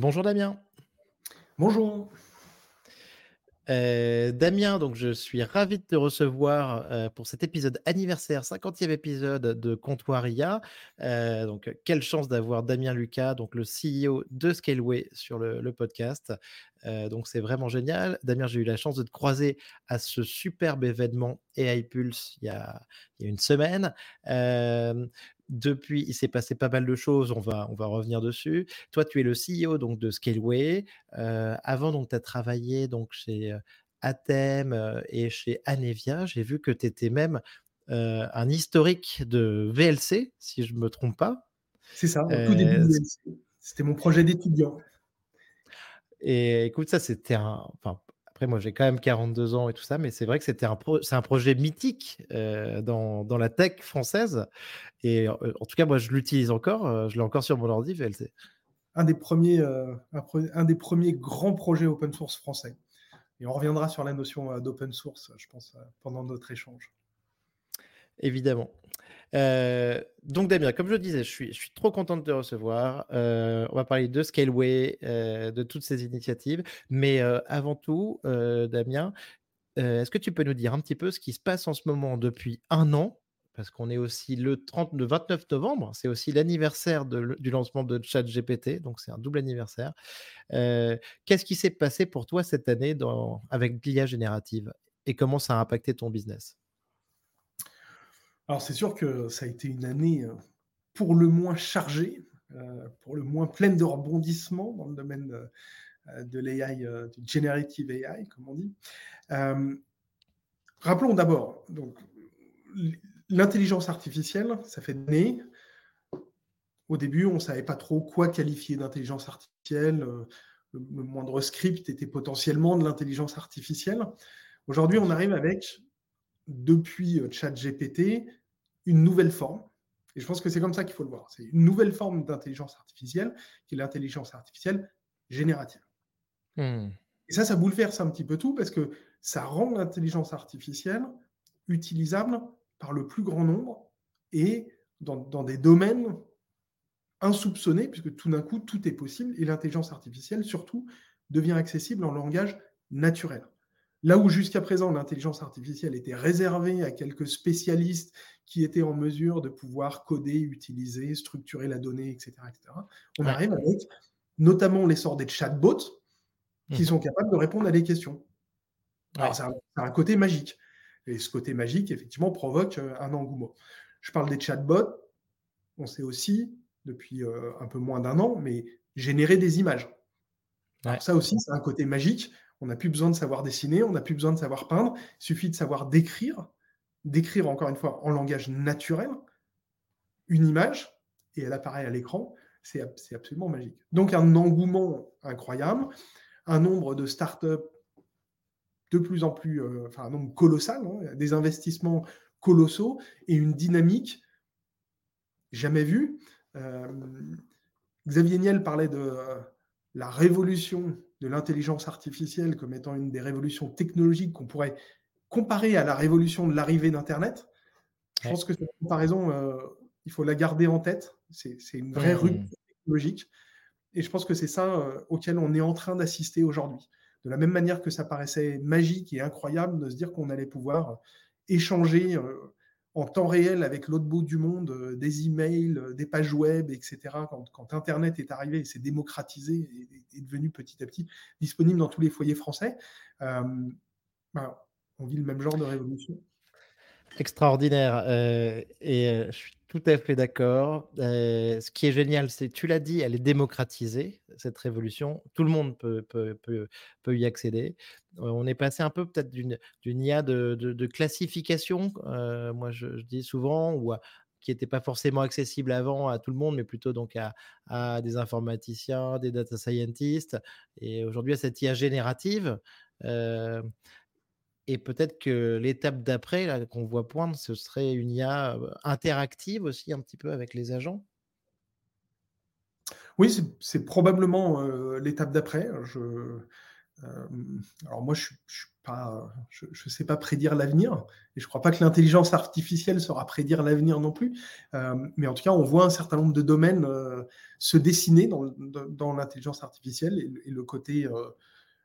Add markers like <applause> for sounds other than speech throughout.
Bonjour Damien. Bonjour. Euh, Damien, donc je suis ravi de te recevoir euh, pour cet épisode anniversaire, 50e épisode de Comptoir IA. Euh, donc, quelle chance d'avoir Damien Lucas, donc le CEO de Scaleway sur le, podcast. donc, c'est vraiment génial. Damien, j'ai eu la chance de te croiser à ce superbe événement AI Pulse il y a, il y a une semaine. Depuis, il s'est passé pas mal de choses, on va, on va revenir dessus. Toi, tu es le CEO donc, de Scaleway. Euh, avant, tu as travaillé donc, chez Athème et chez Anevia. J'ai vu que tu étais même un historique de VLC, si je ne me trompe pas. C'est ça, au tout début de VLC. C'était mon projet d'étudiant. Et écoute, ça, c'était un. Enfin, après, moi, j'ai quand même 42 ans et tout ça, mais c'est vrai que c'était un, c'est un projet mythique dans, dans, la tech française. Et en tout cas, moi, je l'utilise encore. je l'ai encore sur mon ordi, VLC. Un des, premiers, un, des premiers grands projets open source français. Et on reviendra sur la notion d'open source, je pense, pendant notre échange. Évidemment. Euh, donc Damien, comme je disais, je suis, trop content de te recevoir. Euh, on va parler de Scaleway, euh, de toutes ces initiatives. Mais avant tout, Damien, est-ce que tu peux nous dire un petit peu ce qui se passe en ce moment depuis un an? Parce qu'on est aussi le, 30, le 29 novembre, c'est aussi l'anniversaire du lancement de ChatGPT, donc c'est un double anniversaire. Qu'est-ce qui s'est passé pour toi cette année avec l'IA générative? Et comment ça a impacté ton business? Alors c'est sûr que ça a été une année euh, pour le moins chargée, euh, pour le moins pleine de rebondissements dans le domaine de, de l'AI, du generative AI, comme on dit. Euh, rappelons d'abord, donc l'intelligence artificielle, ça fait des années. Au début, on ne savait pas trop quoi qualifier d'intelligence artificielle. Le, moindre script était potentiellement de l'intelligence artificielle. Aujourd'hui, on arrive avec, depuis ChatGPT, une nouvelle forme. Et je pense que c'est comme ça qu'il faut le voir. C'est une nouvelle forme d'intelligence artificielle, qui est l'intelligence artificielle générative. Hmm. Et ça, ça bouleverse un petit peu tout parce que ça rend l'intelligence artificielle utilisable par le plus grand nombre et dans, dans des domaines insoupçonnés, puisque tout d'un coup, tout est possible. Et l'intelligence artificielle, surtout, devient accessible en langage naturel. Là où jusqu'à présent l'intelligence artificielle était réservée à quelques spécialistes qui étaient en mesure de pouvoir coder, utiliser, structurer la donnée, etc., on arrive avec notamment l'essor des chatbots qui mmh. sont capables de répondre à des questions. Alors, c'est un, côté magique. Et ce côté magique, effectivement, provoque euh, un engouement. Je parle des chatbots. On sait aussi, depuis euh, un peu moins d'un an, mais générer des images. ça aussi, c'est un côté magique. On n'a plus besoin de savoir dessiner, on n'a plus besoin de savoir peindre. Il suffit de savoir décrire d'écrire encore une fois en langage naturel une image et elle apparaît à l'écran, c'est absolument magique. Donc un engouement incroyable, un nombre de startups de plus en plus, euh, enfin un nombre colossal, hein, des investissements colossaux et une dynamique jamais vue. Euh, Xavier Niel parlait de euh, la révolution de l'intelligence artificielle comme étant une des révolutions technologiques qu'on pourrait comparé à la révolution de l'arrivée d'Internet, je pense que cette comparaison, euh, il faut la garder en tête. C'est une vraie mmh. rupture technologique. Et je pense que c'est ça euh, auquel on est en train d'assister aujourd'hui. De la même manière que ça paraissait magique et incroyable de se dire qu'on allait pouvoir échanger euh, en temps réel avec l'autre bout du monde des emails, des pages web, etc. Quand, Internet est arrivé et s'est démocratisé et est devenu petit à petit disponible dans tous les foyers français, ben, on vit le même genre de révolution. Extraordinaire. Euh, et euh, je suis tout à fait d'accord. Euh, ce qui est génial, c'est, tu l'as dit, elle est démocratisée, cette révolution. Tout le monde peut, peut, peut, y accéder. on est passé un peu peut-être d'une, d'une IA de, de, classification, moi je, dis souvent, ou qui n'était pas forcément accessible avant à tout le monde, mais plutôt donc à, à des informaticiens, des data scientists, et aujourd'hui à cette IA générative. Et peut-être que l'étape d'après, qu'on voit poindre, ce serait une IA interactive aussi un petit peu avec les agents? Oui, c'est probablement l'étape d'après. alors moi, je ne je, sais pas prédire l'avenir, et je ne crois pas que l'intelligence artificielle saura prédire l'avenir non plus. mais en tout cas, on voit un certain nombre de domaines se dessiner dans, l'intelligence artificielle, et, le côté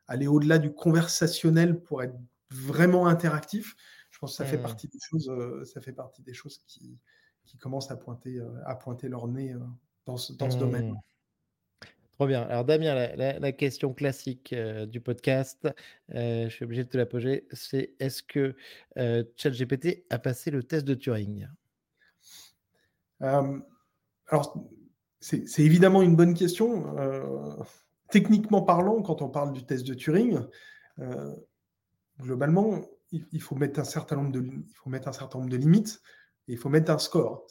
aller au-delà du conversationnel pour être vraiment interactif. Je pense que ça fait mmh. partie des choses, ça fait partie des choses qui, qui commencent à pointer, à pointer leur nez dans ce, dans ce domaine. Mmh. Trop bien. Alors Damien, la, question classique du podcast, je suis obligé de te la poser, c'est est-ce que ChatGPT a passé le test de Turing? Alors, c'est évidemment une bonne question. techniquement parlant, quand on parle du test de Turing, globalement, il, faut mettre un certain nombre de, limites et il faut mettre un score.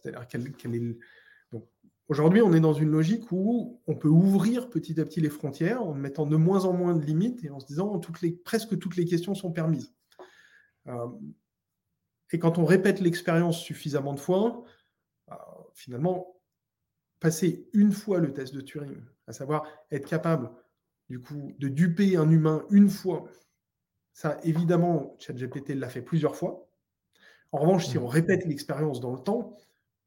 Aujourd'hui, on est dans une logique où on peut ouvrir petit à petit les frontières en mettant de moins en moins de limites et en se disant les, presque toutes les questions sont permises. Euh, et quand on répète l'expérience suffisamment de fois, bah, finalement, passer une fois le test de Turing, à savoir être capable de duper un humain une fois, ça évidemment, ChatGPT l'a fait plusieurs fois. En revanche, si mmh. on répète l'expérience dans le temps,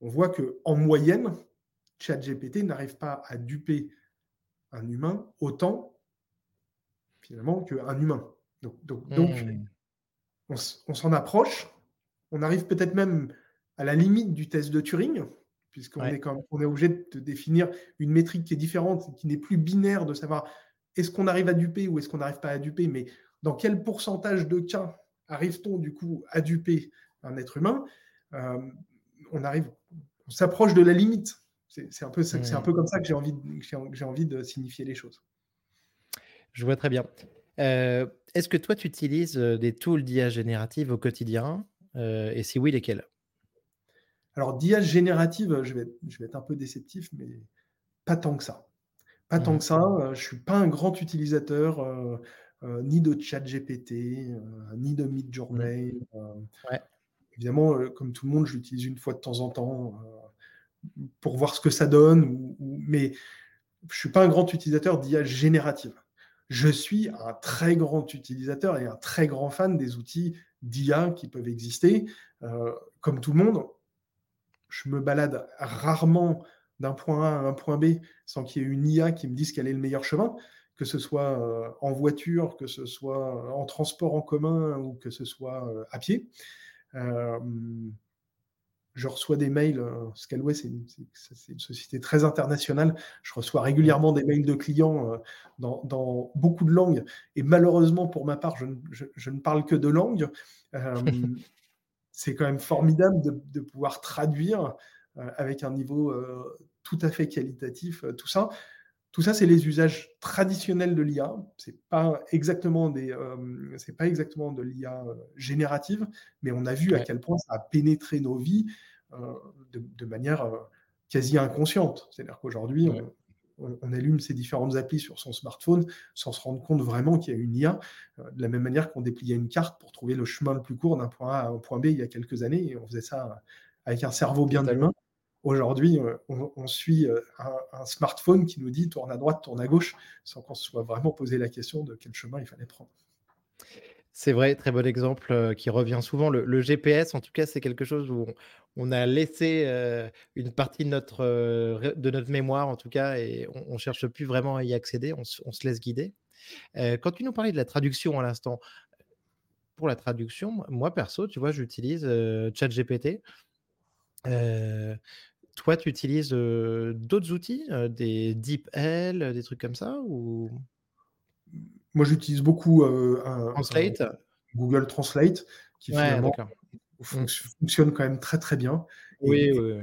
on voit que en moyenne, ChatGPT n'arrive pas à duper un humain autant, finalement, qu'un humain. Donc, mmh. on, s'en approche. On arrive peut-être même à la limite du test de Turing, puisqu'on est, on est obligé de définir une métrique qui est différente, qui n'est plus binaire, de savoir est-ce qu'on arrive à duper ou est-ce qu'on n'arrive pas à duper, mais dans quel pourcentage de cas arrive-t-on du coup à duper un être humain euh, On arrive, on s'approche de la limite. C'est un, peu, c'est un peu comme ça que j'ai envie, j'ai envie de signifier les choses. Je vois très bien. Euh, est-ce que toi, tu utilises euh, des tools d'IA générative au quotidien euh, Et si oui, lesquels? Alors, d'IA générative, je vais, je vais être un peu déceptif, mais pas tant que ça. Pas tant mmh. que ça. je ne suis pas un grand utilisateur ni de ChatGPT, ni de Midjourney. Mmh. Évidemment, comme tout le monde, je l'utilise une fois de temps en temps pour voir ce que ça donne, mais je ne suis pas un grand utilisateur d'IA générative. Je suis un très grand utilisateur et un très grand fan des outils d'IA qui peuvent exister. Euh, comme tout le monde, je me balade rarement d'un point A à un point B sans qu'il y ait une IA qui me dise quel est le meilleur chemin, que ce soit euh, en voiture, que ce soit en transport en commun ou que ce soit euh, à pied je reçois des mails. Euh, Scalway, c'est une, société très internationale. Je reçois régulièrement des mails de clients euh, dans, beaucoup de langues. Et malheureusement, pour ma part, je, ne parle que de langues. Euh, c'est quand même formidable de, pouvoir traduire avec un niveau tout à fait qualitatif tout ça. Tout ça, c'est les usages traditionnels de l'IA. C'est pas exactement des, c'est pas exactement de l'IA générative, mais on a vu à quel point ça a pénétré nos vies euh, de, manière euh, quasi inconsciente. C'est-à-dire qu'aujourd'hui, on, allume ces différentes applis sur son smartphone sans se rendre compte vraiment qu'il y a une IA, euh, de la même manière qu'on dépliait une carte pour trouver le chemin le plus court d'un point A à un point B il y a quelques années, et on faisait ça avec un cerveau bien humain. Aujourd'hui, on, suit un, smartphone qui nous dit tourne à droite, tourne à gauche, sans qu'on se soit vraiment posé la question de quel chemin il fallait prendre. C'est vrai, très bon exemple qui revient souvent. Le, GPS, en tout cas, c'est quelque chose où on, a laissé une partie de notre, de notre mémoire, en tout cas, et on ne cherche plus vraiment à y accéder, on, se laisse guider. quand tu nous parlais de la traduction à l'instant, pour la traduction, moi perso, tu vois, j'utilise ChatGPT. Toi, tu utilises d'autres outils, des DeepL, des trucs comme ça ou... Moi, j'utilise beaucoup Translate? Google Translate, qui finalement mmh. fonctionne quand même très très bien. Oui, oui,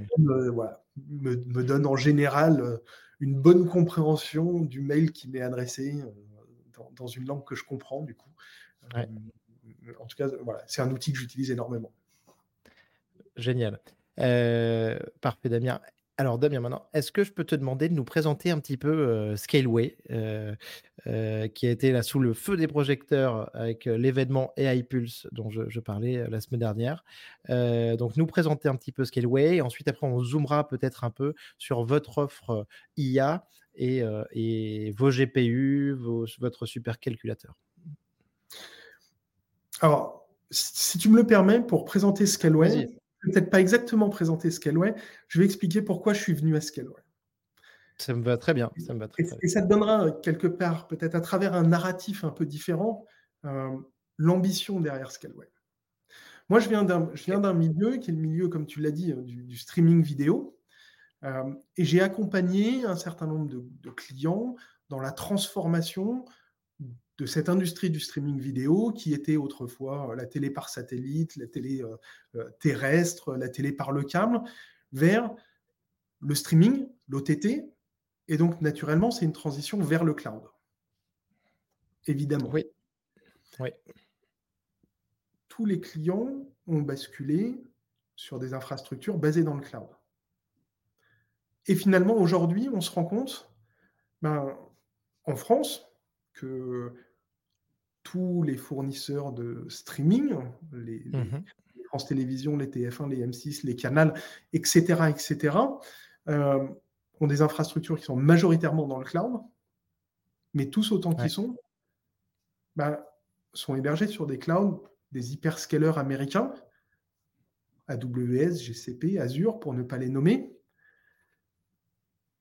me, donne en général une bonne compréhension du mail qui m'est adressé dans, une langue que je comprends, du coup. en tout cas, voilà, c'est un outil que j'utilise énormément. Génial. Parfait, Damien. Alors Damien, maintenant, est-ce que je peux te demander de nous présenter un petit peu Scaleway, qui a été là sous le feu des projecteurs avec l'événement AI Pulse dont je, parlais la semaine dernière. donc nous présenter un petit peu Scaleway, et ensuite après on zoomera peut-être un peu sur votre offre IA et, vos GPU, votre supercalculateur. Alors, si tu me le permets, pour présenter Scaleway, peut-être pas exactement présenter Scaleway, je vais expliquer pourquoi je suis venu à Scaleway. Ça me va très bien. Ça me va très, et, ça te donnera quelque part, peut-être à travers un narratif un peu différent, euh, l'ambition derrière Scaleway. Moi, je viens d'un milieu qui est le milieu, comme tu l'as dit, euh, du, streaming vidéo. Euh, et j'ai accompagné un certain nombre de, clients dans la transformation de cette industrie du streaming vidéo qui était autrefois la télé par satellite, la télé terrestre, la télé par le câble, vers le streaming, l'OTT, et donc, naturellement, c'est une transition vers le cloud. Évidemment. Oui. oui. Tous les clients ont basculé sur des infrastructures basées dans le cloud. Et finalement, aujourd'hui, on se rend compte, ben, en France, que tous les fournisseurs de streaming, les, mmh France Télévisions, les TF1, les M6, les Canals, etc., etc., ont des infrastructures qui sont majoritairement dans le cloud, mais tous autant qu'ils sont, bah, sont hébergés sur des clouds, des hyperscalers américains, AWS, GCP, Azure, pour ne pas les nommer.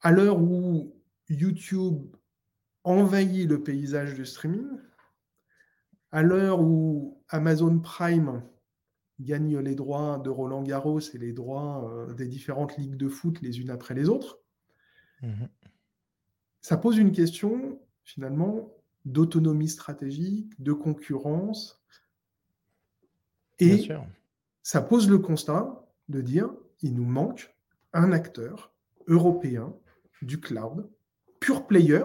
À l'heure où YouTube envahit le paysage du streaming, à l'heure où Amazon Prime gagne les droits de Roland Garros et les droits euh, des différentes ligues de foot les unes après les autres, Mmh ça pose une question, finalement, d'autonomie stratégique, de concurrence. Et ça pose le constat de dire, il nous manque un acteur européen du cloud, pure player,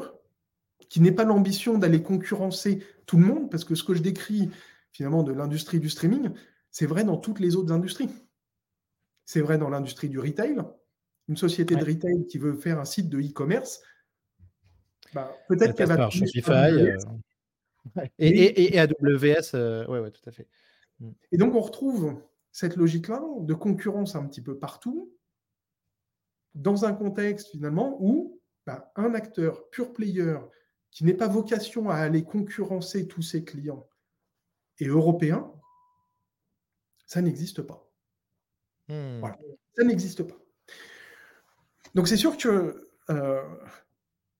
qui n'est pas l'ambition d'aller concurrencer tout le monde, parce que ce que je décris finalement de l'industrie du streaming, c'est vrai dans toutes les autres industries. C'est vrai dans l'industrie du retail, une société de retail qui veut faire un site de e-commerce, bah, peut-être qu'elle va. Shopify. Euh, et, et, AWS, euh, oui, ouais, tout à fait. Mm. Et donc, on retrouve cette logique-là de concurrence un petit peu partout, dans un contexte finalement où bah, un acteur pure player qui n'est pas vocation à aller concurrencer tous ses clients et européens, ça n'existe pas. Hmm. Voilà, ça n'existe pas. Donc c'est sûr que euh,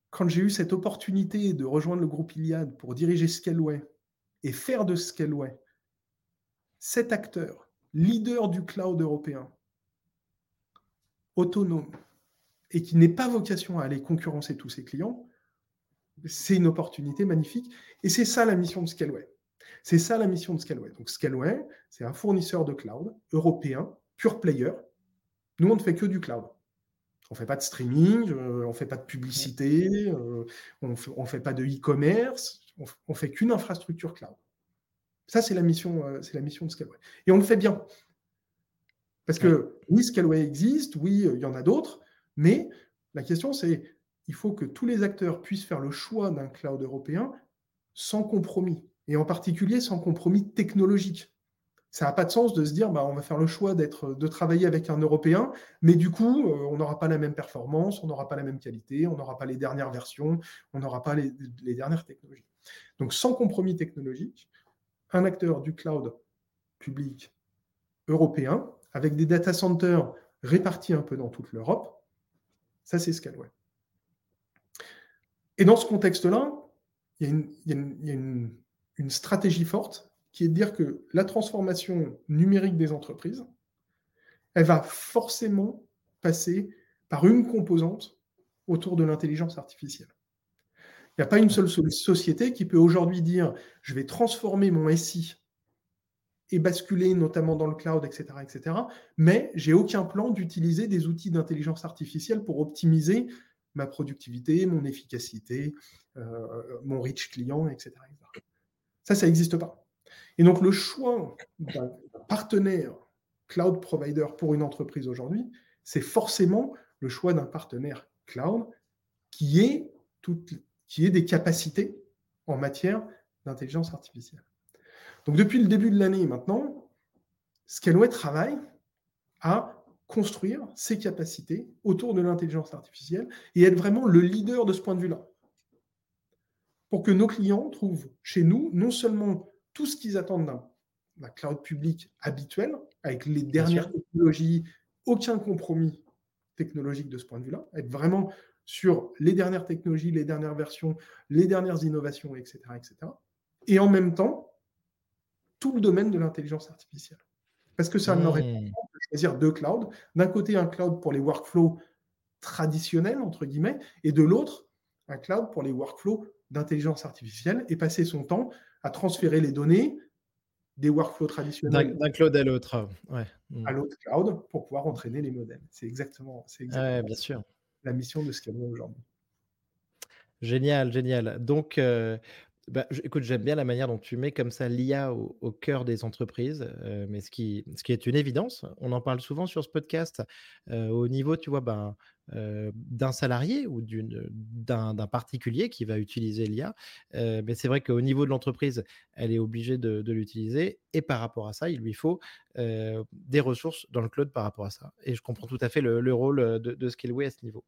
quand j'ai eu cette opportunité de rejoindre le groupe Iliad pour diriger Scaleway et faire de Scaleway cet acteur, leader du cloud européen, autonome, et qui n'est pas vocation à aller concurrencer tous ses clients, c'est une opportunité magnifique. Et c'est ça la mission de Scaleway. C'est ça la mission de Scaleway. Donc Scaleway, c'est un fournisseur de cloud européen, pure player. Nous, on ne fait que du cloud. On ne fait pas de streaming, euh, on ne fait pas de publicité, euh, on ne fait, pas de e-commerce, on ne fait qu'une infrastructure cloud. Ça, c'est la, mission, euh, c'est la mission de Scaleway. Et on le fait bien. Parce que oui, Scaleway existe, oui, il y en a d'autres, mais la question, c'est il faut que tous les acteurs puissent faire le choix d'un cloud européen sans compromis, et en particulier sans compromis technologique ça n'a pas de sens de se dire bah, on va faire le choix de travailler avec un Européen, mais du coup, euh, on n'aura pas la même performance, on n'aura pas la même qualité, on n'aura pas les dernières versions, on n'aura pas les, dernières technologies. Donc, sans compromis technologique, un acteur du cloud public européen, avec des data centers répartis un peu dans toute l'Europe, ça c'est Scaleway. Et dans ce contexte-là, il y a, une stratégie forte qui est de dire que la transformation numérique des entreprises, elle va forcément passer par une composante autour de l'intelligence artificielle. Il n'y a pas une seule société qui peut aujourd'hui dire je vais transformer mon SI et basculer notamment dans le cloud, etc., etc. Mais j'ai aucun plan d'utiliser des outils d'intelligence artificielle pour optimiser ma productivité, mon efficacité, euh, mon reach client, etc. Ça, ça n'existe pas. Et donc, le choix d'un partenaire cloud provider pour une entreprise aujourd'hui, c'est forcément le choix d'un partenaire cloud qui ait, qui ait des capacités en matière d'intelligence artificielle. Donc, depuis le début de l'année maintenant, Scaleway travaille à construire ses capacités autour de l'intelligence artificielle et être vraiment le leader de ce point de vue-là. Pour que nos clients trouvent chez nous non seulement tout ce qu'ils attendent un cloud public habituel, avec les dernières technologies, aucun compromis technologique de ce point de vue-là, être vraiment sur les dernières technologies, les dernières versions, les dernières innovations, etc. etc. Et en même temps, tout le domaine de l'intelligence artificielle. Parce que ça n'aurait pas mmh. Choisir deux clouds. D'un côté, un cloud pour les workflows traditionnels, entre guillemets, et de l'autre, un cloud pour les workflows d'intelligence artificielle et passer son temps à transférer les données des workflows traditionnels d'un cloud à l'autre, ouais. Mmh. à l'autre cloud pour pouvoir entraîner les modèles. C'est exactement, exactement bien sûr. la mission de ce qu'il y a aujourd'hui. Génial, génial. Donc, euh, bah, écoute, j'aime bien la manière dont tu mets comme ça l'IA au, cœur des entreprises, euh, mais ce qui, ce est une évidence, on en parle souvent sur ce podcast, euh, au niveau, tu vois, ben, euh, d'un salarié ou d'un particulier qui va utiliser l'IA. mais c'est vrai qu'au niveau de l'entreprise, elle est obligée de, l'utiliser, et par rapport à ça, il lui faut des ressources dans le cloud par rapport à ça. Et je comprends tout à fait le, rôle de, de Skillway à ce niveau.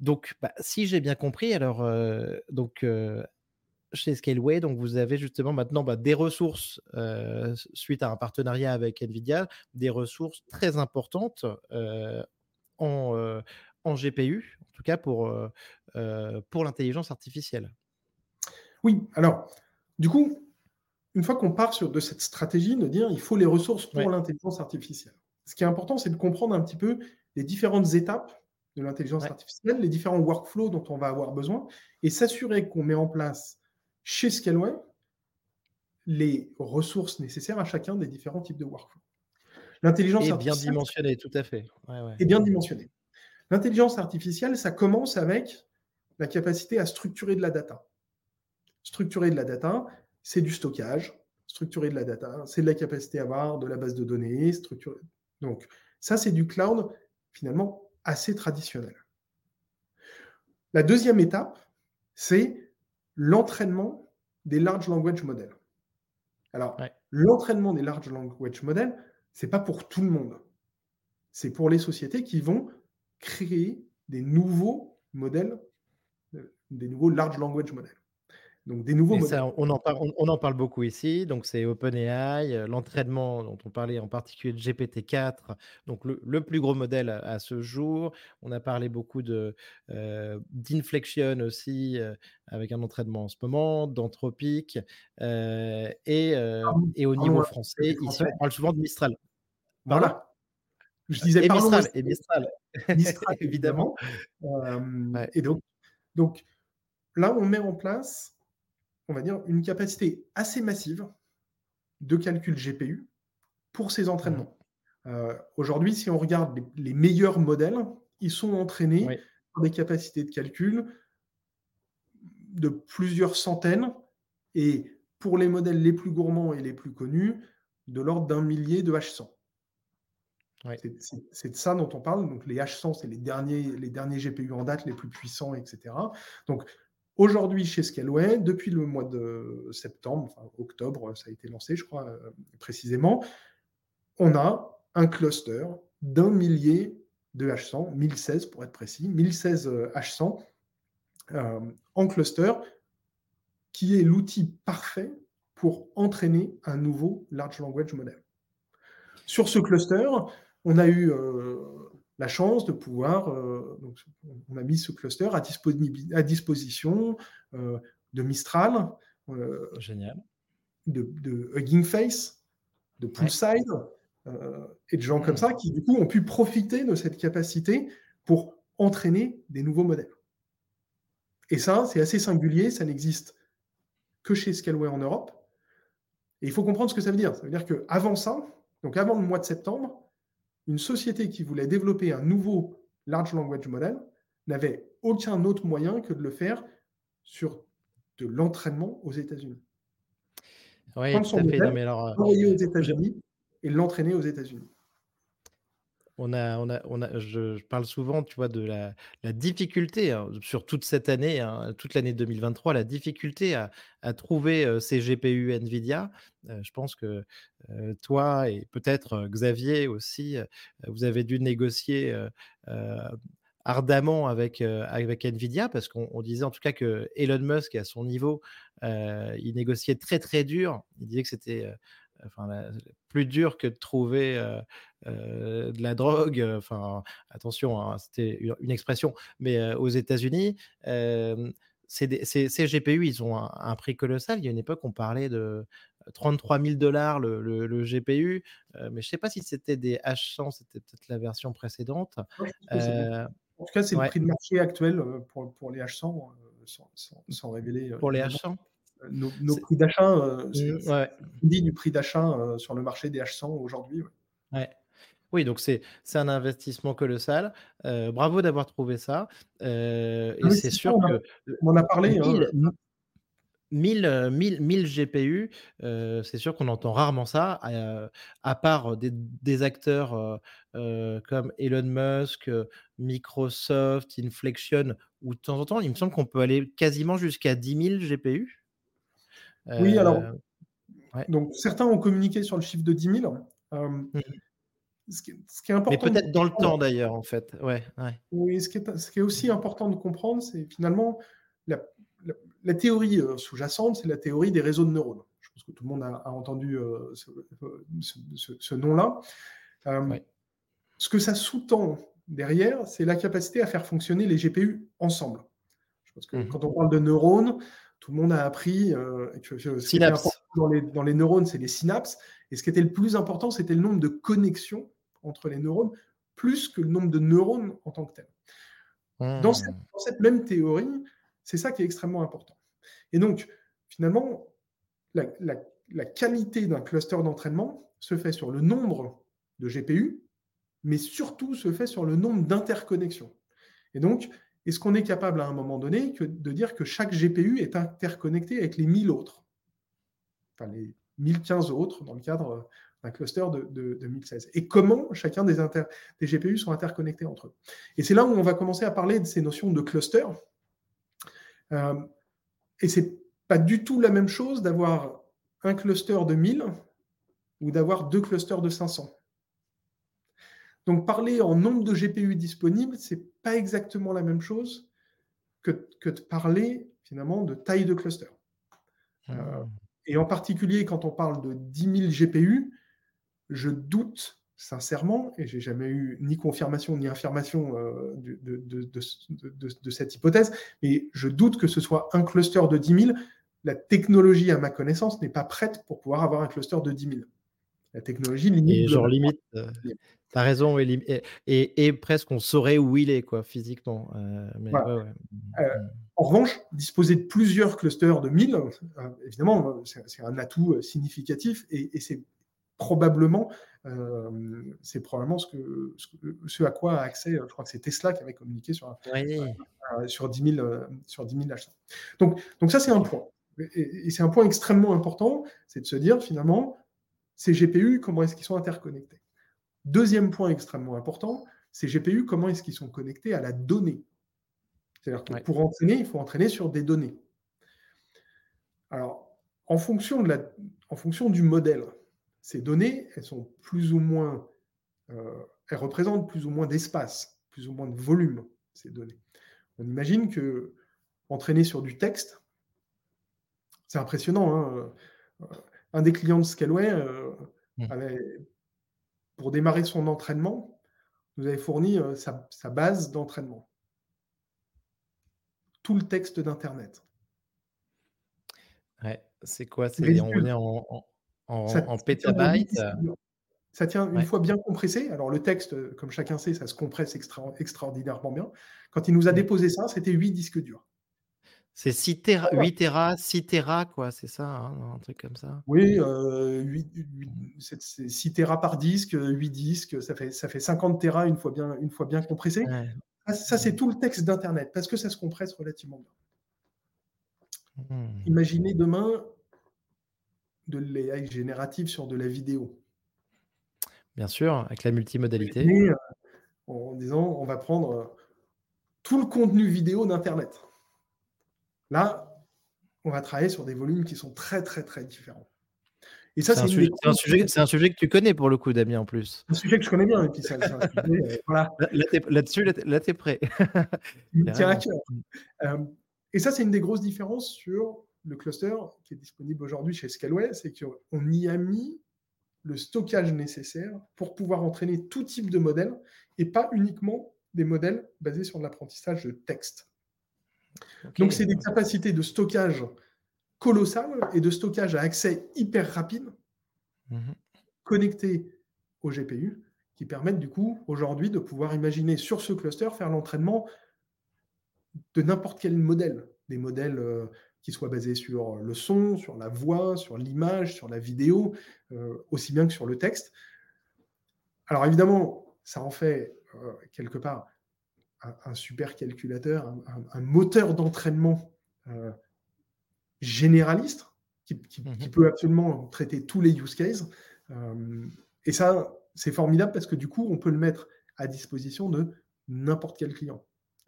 Donc, bah, si j'ai bien compris, alors, donc, chez Scaleway, donc vous avez justement maintenant bah, des ressources suite à un partenariat avec NVIDIA, des ressources très importantes en, en GPU, en tout cas pour, pour l'intelligence artificielle. Oui, alors, du coup, une fois qu'on part sur de cette stratégie de dire il faut les ressources pour l'intelligence artificielle, ce qui est important, c'est de comprendre un petit peu les différentes étapes de l'intelligence artificielle, les différents workflows dont on va avoir besoin, et s'assurer qu'on met en place chez Scaleway les ressources nécessaires à chacun des différents types de workflows. L'intelligence artificielle. bien dimensionné, tout à fait. Et bien dimensionné. L'intelligence artificielle, ça commence avec la capacité à structurer de la data. Structurer de la data, c'est du stockage. Structurer de la data, c'est de la capacité à avoir de la base de données. Structurer... Donc, ça, c'est du cloud, finalement, assez traditionnel. La deuxième étape, c'est l'entraînement des large language models. Alors, l'entraînement des large language models, ce n'est pas pour tout le monde. C'est pour les sociétés qui vont créer des nouveaux modèles, euh, des nouveaux large language models. Donc des nouveaux modèles. on, en parle, on, en parle beaucoup ici. Donc c'est OpenAI, euh, l'entraînement dont on parlait en particulier de GPT-4, donc le, plus gros modèle à, ce jour. On a parlé beaucoup de euh, d'Inflection aussi, euh, avec un entraînement en ce moment, d'Anthropic. et, et, au niveau français, ici on parle souvent de Mistral. Voilà. Je disais et Mistral, et Mistral. Mistral <laughs> évidemment. Et donc, donc là, on met en place on va dire, une capacité assez massive de calcul GPU pour ces entraînements. Mmh. Euh, aujourd'hui, si on regarde les, meilleurs modèles, ils sont entraînés par des capacités de calcul de plusieurs centaines et pour les modèles les plus gourmands et les plus connus, de l'ordre d'un millier de H100. C'est de ça dont on parle. Donc les H100, c'est les derniers, les derniers GPU en date, les plus puissants, etc. Donc Aujourd'hui, chez Scaleway, depuis le mois de septembre, enfin octobre, ça a été lancé, je crois, euh, précisément, on a un cluster d'un millier de H100, 1016 pour être précis, 1016 H100 euh, en cluster, qui est l'outil parfait pour entraîner un nouveau large language model. Sur ce cluster, on a eu euh, la chance de pouvoir, euh, donc, on a mis ce cluster à, à disposition euh, de Mistral, euh, Génial. de, de, Hugging Face, de Poolside, et de gens comme ça qui, du coup, ont pu profiter de cette capacité pour entraîner des nouveaux modèles. Et ça, c'est assez singulier, ça n'existe que chez Scaleway en Europe. Et il faut comprendre ce que ça veut dire. Ça veut dire qu'avant ça, donc avant le mois de septembre, une société qui voulait développer un nouveau large language model n'avait aucun autre moyen que de le faire sur de l'entraînement aux États-Unis. Oui, tout à fait. mais alors, euh, aux États-Unis et l'entraîner aux États-Unis on a, on a, on a, je, parle souvent, tu vois, de la, difficulté hein, sur toute cette année, hein, toute l'année 2023, la difficulté à, trouver ces GPU Nvidia. je pense que toi et peut-être Xavier aussi, vous avez dû négocier ardemment avec, avec Nvidia parce qu'on disait en tout cas que Elon Musk à son niveau, il négociait très, très dur. Il disait que c'était, enfin, plus dur que de trouver, de la drogue, enfin, attention, hein, c'était une expression, mais aux États-Unis, ces GPU, ils ont un prix colossal. Il y a une époque, on parlait de 33 000 dollars le GPU, mais je sais pas si c'était des H100, c'était peut-être la version précédente. En tout cas, c'est le prix de marché actuel, pour les H100, sans révéler, Pour les H100? Nos prix d'achat, mmh, ouais. dit du prix d'achat, sur le marché des H100 aujourd'hui, ouais. Oui, donc c'est un investissement colossal. bravo d'avoir trouvé ça, et c'est sûr que on en a parlé, 1000 GPU, c'est sûr qu'on entend rarement ça, à part des acteurs, comme Elon Musk, Microsoft, Inflection, ou de temps en temps, il me semble qu'on peut aller quasiment jusqu'à 10 000 GPU. Oui, alors, donc certains ont communiqué sur le chiffre de 10 000. Mmh ce qui est important Mais peut-être dans le temps d'ailleurs, en fait, ouais, ouais. Oui, ce qui est aussi important de comprendre, c'est finalement la théorie, sous-jacente, c'est la théorie des réseaux de neurones. Je pense que tout le monde a entendu, ce nom-là. Ce que ça sous-tend derrière, c'est la capacité à faire fonctionner les GPU ensemble. Je pense que Mmh quand on parle de neurones, tout le monde a appris, que ce qui est important dans les dans les neurones, c'est les synapses. Et ce qui était le plus important, c'était le nombre de connexions entre les neurones, plus que le nombre de neurones en tant que tel. Dans cette dans cette même théorie, c'est ça qui est extrêmement important. Et donc finalement, la la la qualité d'un cluster d'entraînement se fait sur le nombre de GPU, mais surtout se fait sur le nombre d'interconnexions. Et donc, est-ce qu'on est capable à un moment donné de dire que chaque GPU est interconnecté avec les 1000 autres? Enfin, les 1015 autres dans le cadre, d'un cluster de de de 1016 et comment chacun des des GPU sont interconnectés entre eux? Et c'est là où on va commencer à parler de ces notions de cluster. Hem et c'est pas du tout la même chose d'avoir un cluster de 1000 ou d'avoir 2 clusters de 500. Donc parler en nombre de GPU disponibles, c'est pas exactement la même chose que que de parler finalement de taille de cluster. Mmh. et en particulier quand on parle de 10 000 GPU, je doute sincèrement et j'ai jamais eu ni confirmation ni infirmation, heu, de de de de ce de de de cette hypothèse, mais je doute que ce soit un cluster de 10 000. La technologie, à ma connaissance, n'est pas prête pour pouvoir avoir un cluster de 10 000. La technologie limite Et genre limite, heu, globalement tu as raison et et presque on saurait où il est quoi, physiquement, heu, mais Voilà. ouais, ouais. Heu, Mmh mh. en revanche, disposer de plusieurs clusters de 1000, heu, évidemment, c'est un atout, significatif et et c'est probablement, c'est probablement ce que ce que ce à quoi a accès, je crois que c'est Tesla qui avait communiqué sur un Oui. un sur 10 000, heu, sur 10 000 H100. Donc donc ça, c'est un point et c'est un point extrêmement important, c'est de se dire finalement, ces GPU, comment est-ce qu'ils sont interconnectés? 2e point extrêmement important, ces GPU, comment est-ce qu'ils sont connectés à la donnée? C'est-à-dire que Ouais. pour entraîner, il faut entraîner sur des données. Alors, en fonction de la en fonction du modèle, ces données, elles sont plus ou moins, heu, elles représentent plus ou moins d'espace, plus ou moins de volume, ces données. On imagine qu'entraîner sur du texte c'est impressionnant, hein, heu, un des clients de Scaleway, heu, Mmh. avait pour démarrer son entraînement, nous avait fourni, heu, sa sa base d'entraînement. Tout le texte d'internet. Ouais, c'est quoi? C'est on en en Ça en en ça tient de 8 pétabytes? Ça tient une Ouais. fois bien compressé. Alors le texte, heu, comme chacun sait, ça se compresse extra extraordinairement bien. Quand il nous a déposé ça, c'était 8 disques durs. C'est 6 téra 8 téra, 6 téra quoi, c'est ça, hein? Un truc comme ça? Oui, heu, 8 8 c'est c'est 6 téra par disque, heu, 8 disques, ça fait ça fait 50 téra une fois bien une fois bien compressé. Ouais. Ça ça, c'est tout le texte d'internet parce que ça se compresse relativement bien. Mmh. Imaginez demain de l'AI générative sur de la vidéo. Bien sûr, avec la multimodalité. En disant: «On va prendre, tout le contenu vidéo d'internet». Là, on va travailler sur des volumes qui sont très, très, très différents Et ça, c'est un, sujet, un, sujet, un sujet que tu connais pour le coup, Damien, en plus. Un sujet que je connais bien, et puis ça, <laughs> voilà. Là-dessus, là, tu es prêt. Tiens à cœur. Euh, et ça, c'est une des grosses différences sur le cluster qui est disponible aujourd'hui chez Scaleway, c'est qu'on y a mis le stockage nécessaire pour pouvoir entraîner tout type de modèle et pas uniquement des modèles basés sur l'apprentissage de texte. Donc, c'est des capacités de stockage colossales et de stockage à accès hyper rapide mhm. connectés au GPU qui permettent du coup aujourd'hui de pouvoir imaginer sur ce cluster faire l'entraînement de n'importe quel modèle, des modèles euh, qui soient basés sur le son, sur la voix, sur l'image, sur la vidéo, euh, aussi bien que sur le texte. Alors évidemment, ça en fait euh, quelque part un, super calculateur, un, moteur d'entraînement euh, généraliste qui, mhm. peut absolument traiter tous les use cases. Euh, et ça, c'est formidable parce que du coup, on peut le mettre à disposition de n'importe quel client.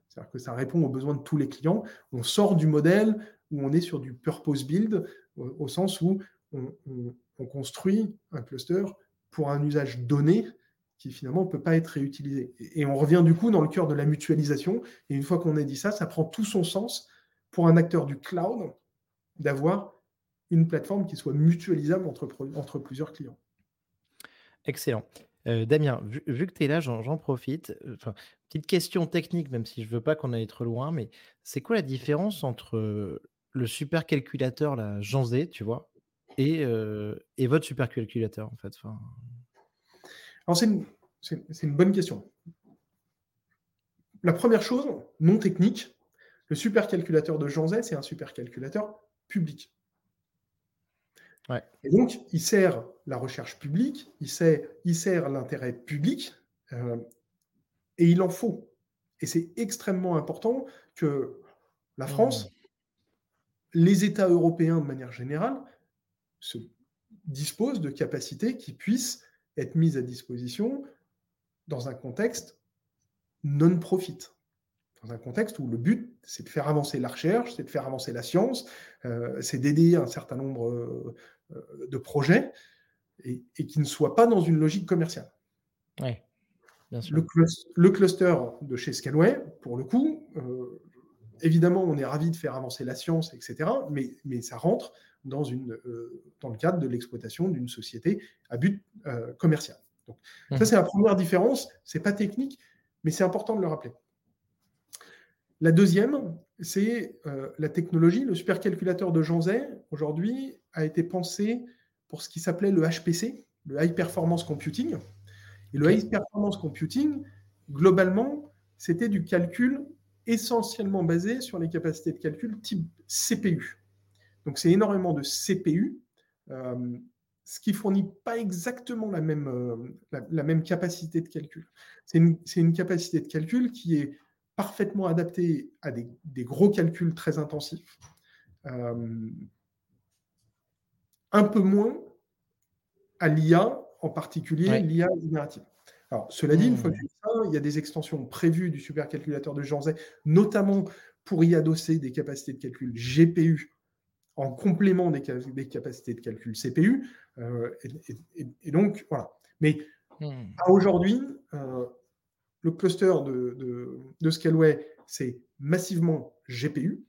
C'est-à-dire que ça répond aux besoins de tous les clients. On sort du modèle où on est sur du purpose build, au, sens où on, construit un cluster pour un usage donné qui finalement ne peut pas être réutilisé. Et, on revient du coup dans le cœur de la mutualisation. Et une fois qu'on a dit ça, ça prend tout son sens pour un acteur du cloud d'avoir une plateforme qui soit mutualisable entre, entre plusieurs clients. Excellent. Euh, Damien, vu, que tu es là, j'en profite. petite question technique, même si je ne veux pas qu'on aille trop loin, mais c'est quoi la différence entre le supercalculateur, la Jean Z, tu vois, et, euh, et votre supercalculateur, en fait? Alors, c'est une, bonne question. La première chose, non technique, le supercalculateur de Jean Z, c'est un supercalculateur public. Et donc, il sert la recherche publique, il sert, il sert l'intérêt public, euh, et il en faut. Et c'est extrêmement important que la France, mmh. les États européens de manière générale, se disposent de capacités qui puissent être mise à disposition dans un contexte non-profit. Dans un contexte où le but, c'est de faire avancer la recherche, c'est de faire avancer la science, euh, c'est d'aider un certain nombre euh, euh, de projets et, qui ne soient pas dans une logique commerciale. Oui, bien sûr. Le, cluster de chez Scaleway, pour le coup, évidemment, on est ravi de faire avancer la science, etc., mais, mais ça rentre dans, une, euh, dans le cadre de l'exploitation d'une société à but euh, commercial. Donc, Ça, mmh. c'est la première différence. Ce n'est pas technique, mais c'est important de le rappeler. La deuxième, c'est euh, la technologie. Le supercalculateur de Jean Zay, aujourd'hui, a été pensé pour ce qui s'appelait le HPC, le High Performance Computing. Et le High Performance Computing, globalement, c'était du calcul essentiellement basé sur les capacités de calcul type CPU. Donc c'est énormément de CPU, euh, ce qui fournit pas exactement la même, euh, la, même capacité de calcul. C'est une, capacité de calcul qui est parfaitement adaptée à des, gros calculs très intensifs. Euh, un peu moins à l'IA, en particulier l'IA générative. Alors, cela dit, une fois que ça, il y a des extensions prévues du supercalculateur de Jean Zay, notamment pour y adosser des capacités de calcul GPU en complément des, capacités de calcul CPU. Euh, et, donc, voilà. Mais hmm. aujourd'hui, euh, le cluster de, de, Scaleway, c'est massivement GPU.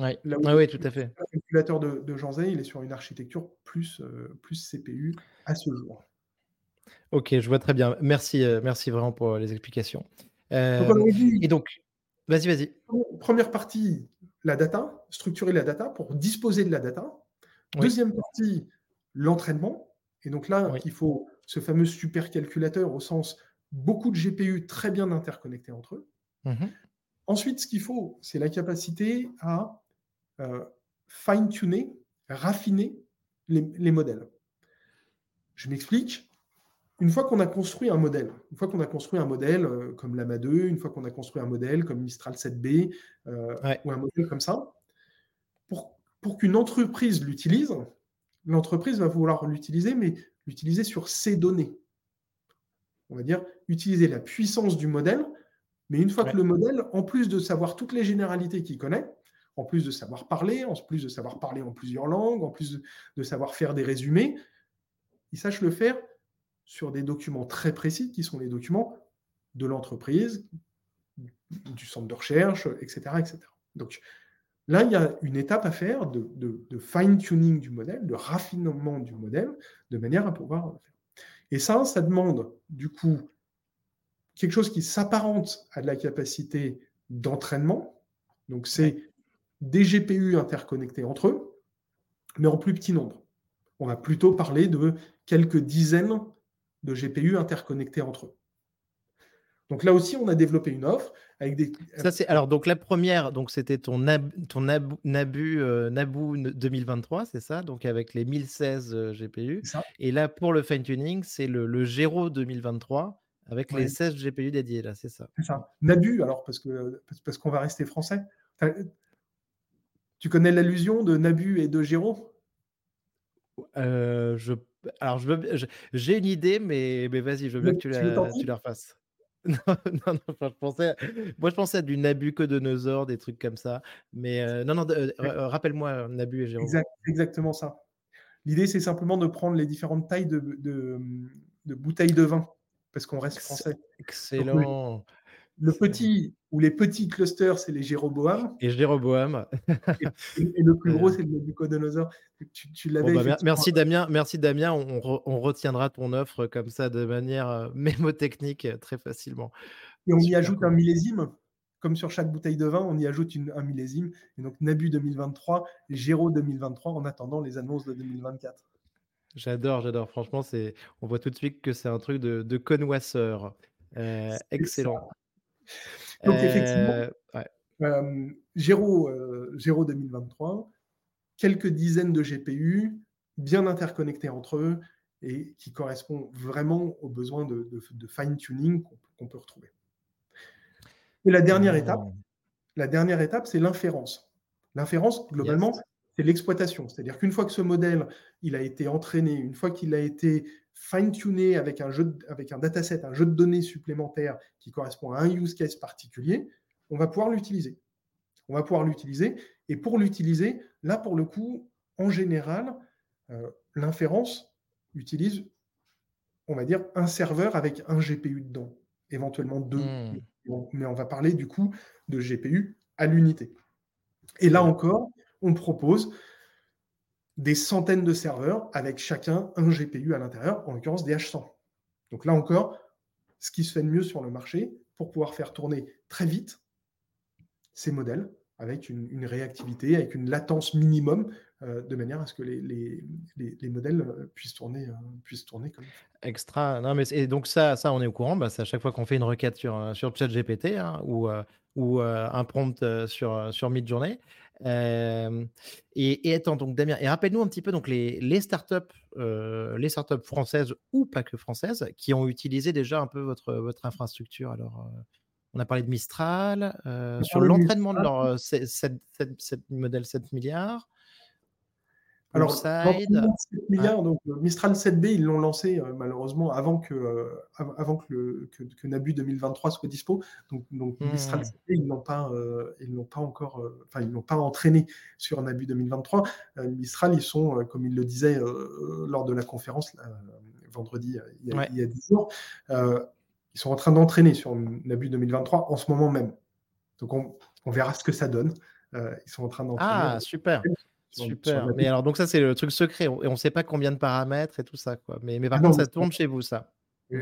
Oui, ouais, tout à fait. Le calculateur de, de Jean Zay, il est sur une architecture plus, euh, plus CPU à ce jour. Ok, je vois très bien. Merci, merci vraiment pour les explications. et donc, vas-y, vas-y. Première partie, la data, structurer la data pour disposer de la data. Deuxième partie, l'entraînement. Et donc là, il faut ce fameux supercalculateur au sens beaucoup de GPU très bien interconnectés entre eux. Mhm. Ensuite, ce qu'il faut, c'est la capacité à euh, fine-tuner, raffiner les modèles. Je m'explique une fois qu'on a construit un modèle, une fois qu'on a construit un modèle euh, comme Lama 2, une fois qu'on a construit un modèle comme Mistral 7B, euh, ou un modèle comme ça, pour, pour qu'une entreprise l'utilise, l'entreprise va vouloir l'utiliser, mais l'utiliser sur ses données. On va dire utiliser la puissance du modèle, mais une fois que le modèle, en plus de savoir toutes les généralités qu'il connaît, en plus de savoir parler, en plus de savoir parler en plusieurs langues, en plus de, savoir faire des résumés, il sache le faire sur des documents très précis qui sont les documents de l'entreprise, du centre de recherche, etc., etc. Donc là, il y a une étape à faire de, de fine-tuning du modèle, de raffinement du modèle, de manière à pouvoir le faire. Et ça, ça demande du coup quelque chose qui s'apparente à de la capacité d'entraînement. Donc c'est des GPU interconnectés entre eux, mais en plus petit nombre. On va plutôt parler de quelques dizaines de GPU interconnectés entre eux. Donc là aussi, on a développé une offre avec des. Ça c'est alors donc la première, donc c'était ton ton Nabu euh, Nabu 2023, c'est ça, donc avec les 1016 euh, GPU. Et là pour le fine tuning, c'est le, le Gero 2023 avec les 16 GPU dédiés là, c'est ça. C'est ça. Nabu alors parce que parce qu'on va rester français. Tu connais l'allusion de Nabu et de Géraud? Euh, je, alors, je j'ai une idée, mais, mais vas-y, je veux bien que tu la, tu la refasses. <laughs> Non, non, non, je pensais, moi je pensais à du Nabucodonosor, des trucs comme ça. Mais euh, non, non, euh, rappelle-moi Nabu et Géraud. exactement ça. L'idée, c'est simplement de prendre les différentes tailles de, de, de bouteilles de vin, parce qu'on reste français. Excellent. Le petit ou les petits clusters, c'est les Jéroboam. Et Jéroboam. et, le plus <laughs> gros, c'est le Nabucodonosor. Tu, tu l'avais. Bah, merci Damien. Merci Damien. On, retiendra ton offre comme ça de manière euh, <laughs> mémotechnique euh, très facilement. Et on y ajoute un millésime. Comme sur chaque bouteille de vin, on y ajoute un millésime. Et donc Nabu 2023, Géro 2023, en attendant les annonces de 2024. J'adore, j'adore. Franchement, c'est, on voit tout de suite que c'est un truc de, de connoisseur. Euh, excellent. Donc, effectivement, euh, Géro, 2023, euh, quelques dizaines de GPU bien interconnectés entre eux et qui correspondent vraiment aux besoins de, fine-tuning qu'on peut retrouver. Et la dernière étape, mmh. la dernière étape, c'est l'inférence. L'inférence, globalement, c'est l'exploitation. C'est-à-dire qu'une fois que ce modèle il a été entraîné, une fois qu'il a été fine-tuné avec un, jeu avec un dataset, un jeu de données supplémentaire qui correspond à un use case particulier, on va pouvoir l'utiliser. On va pouvoir l'utiliser. Et pour l'utiliser, là, pour le coup, en général, euh, l'inférence utilise, on va dire, un serveur avec un GPU dedans, éventuellement deux. Hmm. Mais on va parler du coup de GPU à l'unité. Et là encore, on propose des centaines de serveurs avec chacun un GPU à l'intérieur, en l'occurrence des H100. Donc là encore, ce qui se fait de mieux sur le marché pour pouvoir faire tourner très vite ces modèles avec une, réactivité, avec une latence minimum, euh, de manière à ce que les, les, modèles euh, puissent tourner, euh, puissent tourner comme Extra. Non, mais et donc ça, ça, on est au courant. Bah, c'est à chaque fois qu'on fait une requête sur, sur ChatGPT hein, ou, ou un prompt sur, sur Midjourney. Euh, et, et, attends, donc Damien, et rappelle-nous un petit peu donc les, les startups, euh, les startups françaises ou pas que françaises, qui ont utilisé déjà un peu votre, votre infrastructure. Alors, euh, on a parlé de Mistral, sur l'entraînement de leur 7, modèle 7 milliards. Alors, 7 milliards, donc euh, Mistral 7B, ils l'ont lancé euh, malheureusement avant que, euh, avant que, le, que, Nabu 2023 soit dispo. Donc, donc Mistral 7B, mmh. ils n'ont pas, ils n'ont pas encore, enfin, ils n'ont pas entraîné sur Nabu 2023. Mistral, ils sont, comme il le disait lors de la conférence vendredi, il y, a, il y, a, 10 jours, ils sont en train d'entraîner sur Nabu 2023 en ce moment même. Donc, on, on verra ce que ça donne. ils sont en train d'entraîner. Ah, super. Super. Mais alors, donc ça, c'est le truc secret. Et on ne sait pas combien de paramètres et tout ça. Quoi. Mais, mais par ah contre, ça tourne chez vous, ça.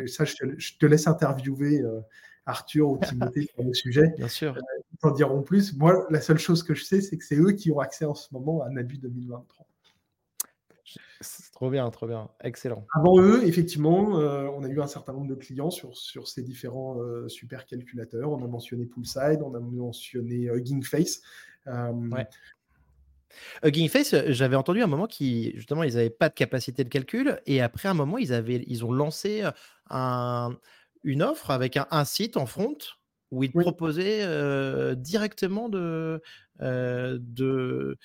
ça, je te, laisse interviewer euh, Arthur ou Timothée sur le sujet. <laughs> Bien sûr. Euh, ils t'en diront plus. Moi, la seule chose que je sais, c'est que c'est eux qui ont accès en ce moment à Nabu 2023. C'est trop bien, trop bien. Excellent. Avant eux, effectivement, euh, on a eu un certain nombre de clients sur, sur ces différents supercalculateurs. On a mentionné Poolside, on a mentionné Hugging Face. Ouais. Hugging Face, euh, j'avais entendu un moment qui, justement, ils n'avaient pas de capacité de calcul et après un moment, ils, avaient, ils ont lancé euh, un, une offre avec un, site en front où ils proposaient euh, directement de, de,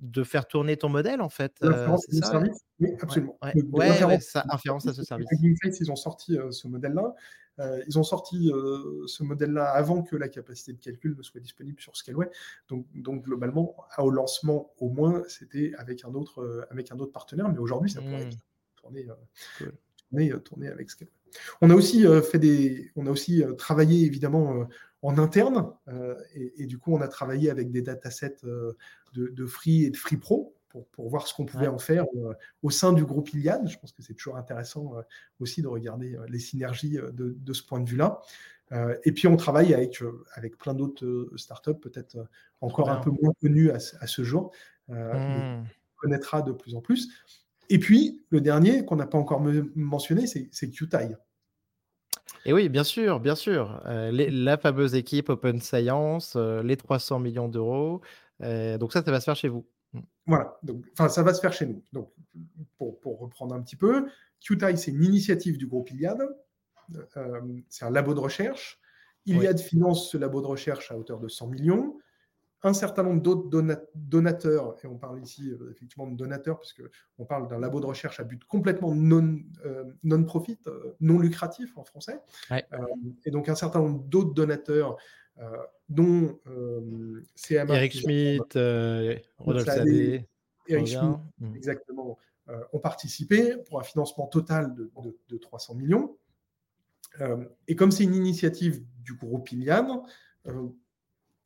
de faire tourner ton modèle, en fait. c'est ça? Oui, absolument. Ouais, ouais, ça, inférence à ce service. Hugging Face, ils ont sorti ce modèle-là. Ils ont sorti ce modèle-là avant que la capacité de calcul ne soit disponible sur Scaleway. Donc, donc globalement, au lancement au moins, c'était avec un autre avec un autre partenaire, mais aujourd'hui, ça pourrait mmh. tourner, tourner, avec Scaleway. On a aussi fait des, on a aussi travaillé évidemment en interne et, du coup on a travaillé avec des datasets de, de Free et de Free Pro pour, voir ce qu'on pouvait en faire euh, au sein du groupe Iliad. Je pense que c'est toujours intéressant euh, aussi de regarder euh, les synergies de, ce point de vue-là. et puis on travaille avec, avec plein d'autres startups, peut-être encore un peu moins connues à, ce jour, mmh. on connaîtra de plus en plus. Et puis, le dernier qu'on n'a pas encore mentionné, c'est QTI. Et oui, bien sûr, bien sûr. la fameuse équipe Open Science, les 300 millions d'euros. donc ça, ça va se faire chez vous. Mmh. Voilà, donc, enfin, ça va se faire chez nous. Donc, pour, reprendre un petit peu, QTI, c'est une initiative du groupe Iliad. Euh, c'est un labo de recherche. Iliad finance ce labo de recherche à hauteur de 100 millions. Un certain nombre d'autres donateurs, et on parle ici euh, effectivement de donateurs, puisque on parle d'un labo de recherche à but complètement non, euh, non profit, non lucratif en français. et donc un certain nombre d'autres donateurs dont euh, CMA. Eric Schmidt, euh, Rodolphe Sadé. Eric Schmidt, hmm. exactement, ont participé pour un financement total de, 300 millions. et comme c'est une initiative du groupe Iliad,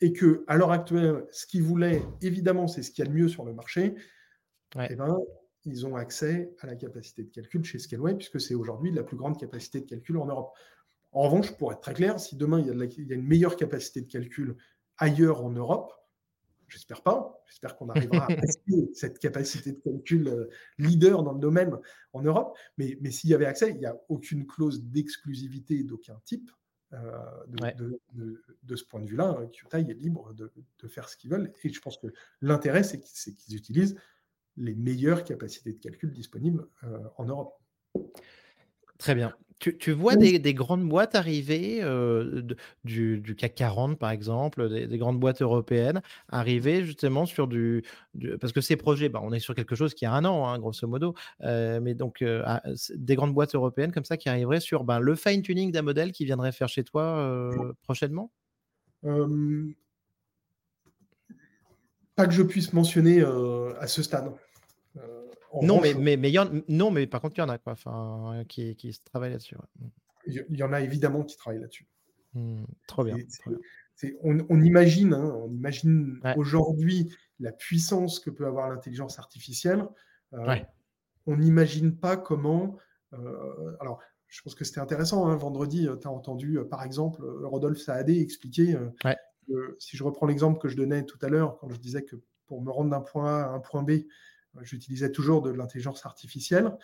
et que à l'heure actuelle, ce qu'ils voulaient, évidemment, c'est ce qu'il y a de mieux sur le marché, eh ben, ils ont accès à la capacité de calcul chez Scaleway, puisque c'est aujourd'hui la plus grande capacité de calcul en Europe. En revanche, pour être très clair, si demain il y, a une meilleure capacité de calcul ailleurs en Europe, j'espère pas, j'espère qu'on arrivera à <laughs> passer cette capacité de calcul euh, leader dans le domaine en Europe, mais, s'il y avait accès, il n'y a aucune clause d'exclusivité d'aucun type. Euh, de, ce point de vue-là, QTI est libre de, faire ce qu'ils veulent. Et je pense que l'intérêt, c'est qu'ils utilisent les meilleures capacités de calcul disponibles euh, en Europe. Très bien. Tu, vois des, grandes boîtes arriver, euh, du, CAC 40 par exemple, des, grandes boîtes européennes, arriver justement sur du. parce que ces projets, bah, on est sur quelque chose qui a un an, hein, grosso modo, euh, mais donc euh, des grandes boîtes européennes comme ça qui arriveraient sur ben, le fine-tuning d'un modèle qui viendrait faire chez toi prochainement? Pas que je puisse mentionner à ce stade. Non, mais, mais, mais non, mais par contre, il y en a quoi, enfin, qui, qui travaillent là-dessus. Il y en a évidemment qui travaillent là-dessus. Mmh, trop bien. on, imagine, hein, on imagine aujourd'hui la puissance que peut avoir l'intelligence artificielle. Euh, on n'imagine pas comment. Euh, alors, je pense que c'était intéressant. Hein, vendredi, euh, tu as entendu, par exemple, Rodolphe Saadé expliquer. si je reprends l'exemple que je donnais tout à l'heure, quand je disais que pour me rendre d'un point A à un point B, J'utilisais toujours de l'intelligence artificielle.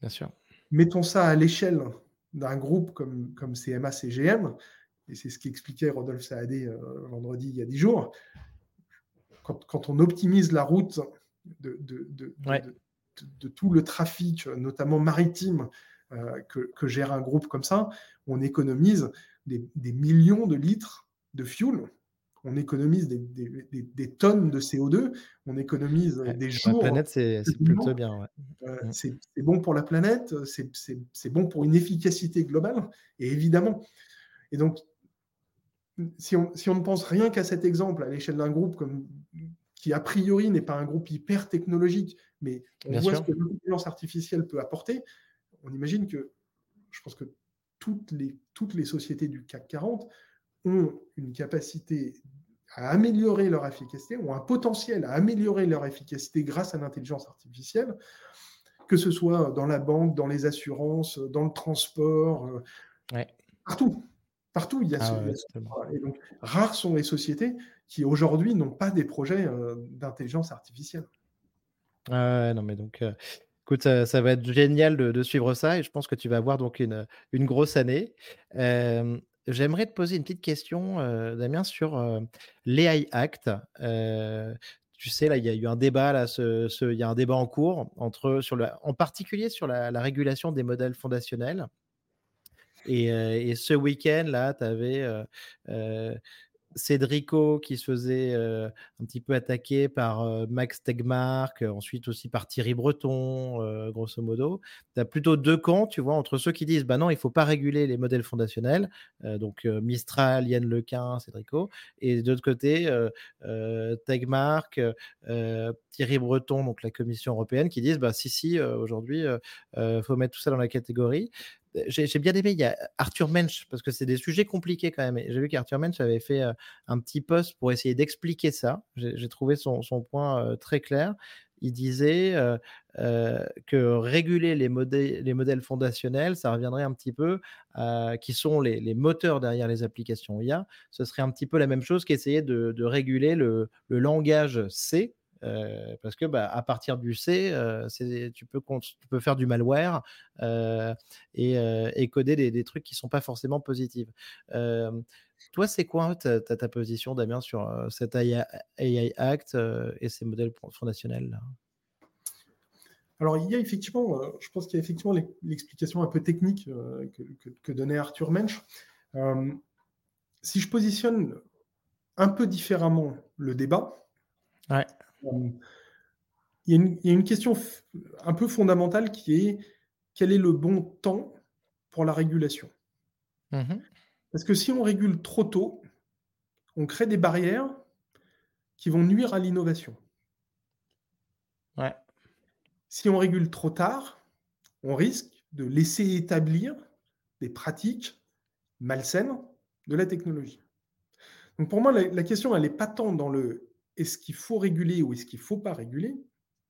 Bien sûr. Mettons ça à l'échelle d'un groupe comme, comme CMA CGM, et c'est ce qu'expliquait Rodolphe Saadé euh, vendredi il y a 10 jours. Quand, quand on optimise la route de, de, de, de, tout le trafic, notamment maritime, euh, que, que, gère un groupe comme ça, on économise des, des millions de litres de fuel on économise des, tonnes de CO2, on économise des jours. la planète, c'est plutôt bien. Euh, mm. C'est bon pour la planète, c'est bon pour une efficacité globale, et évidemment. Et donc, si on, ne pense rien qu'à cet exemple à l'échelle d'un groupe comme, qui, a priori, n'est pas un groupe hyper technologique, mais on voit ce que l'intelligence artificielle peut apporter, on imagine que, je pense que toutes les, toutes les sociétés du CAC 40 ont une capacité à améliorer leur efficacité, ont un potentiel à améliorer leur efficacité grâce à l'intelligence artificielle, que ce soit dans la banque, dans les assurances, dans le transport, euh, partout. Partout, il y a, ah et donc, rares sont les sociétés qui aujourd'hui n'ont pas des projets euh, d'intelligence artificielle. non, mais donc, euh, écoute, ça, va être génial de, suivre ça et je pense que tu vas avoir donc une, une grosse année. J'aimerais te poser une petite question, Damien, sur l'AI Act. tu sais, là, il y a eu un débat, là, il y a un débat en cours, entre, en particulier sur la, régulation des modèles fondationnels. Et, ce week-end, là, tu avais Cédrico qui se faisait, heu, un petit peu attaquer par, heu, Max Tegmark, ensuite aussi par Thierry Breton, grosso modo. Tu as plutôt 2 camps, tu vois? Entre ceux qui disent: «Bah non, il faut pas réguler les modèles fondationnels», donc Mistral, Yann Lequin, Cédrico et de l'autre côté, Tegmark, Thierry Breton, donc la Commission européenne, qui disent: «Bah si, si, aujourd'hui, faut mettre tout ça dans la catégorie». J'ai bien aimé, il y a Arthur Mensch, parce que c'est des sujets compliqués quand même j'ai vu qu'Arthur Mensch avait fait, heu, un petit post pour essayer d'expliquer ça. J'ai trouvé son son point, heu, très clair. Il disait, heu, que réguler les modèles fondationnels, ça reviendrait un petit peu à qui sont les les moteurs derrière les applications IA. Ce serait un petit peu la même chose qu'essayer de de réguler le le langage C, Heu, parce que, bah, à partir du C, c'est tu peux cont tu peux faire du malware, heu et coder des des trucs qui sont pas forcément positifs. Toi, c'est quoi ta position, Damien, sur, cet AI AI Act, et ces modèles fon fondationnels-là? Alors, il y a effectivement, je pense qu'il y a effectivement l'e l'explication un peu technique, que que que donnait Arthur Mensch. Si je positionne un peu différemment le débat, Ouais. Il y a une il y a une question un peu fondamentale qui est: quel est le bon temps pour la régulation? Mmh Parce que si on régule trop tôt, on crée des barrières qui vont nuire à l'innovation. Ouais. Si on régule trop tard, on risque de laisser établir des pratiques malsaines de la technologie. Donc pour moi, la, la question, elle n'est pas tant dans le est-ce qu'il faut réguler ou est-ce qu'il ne faut pas réguler?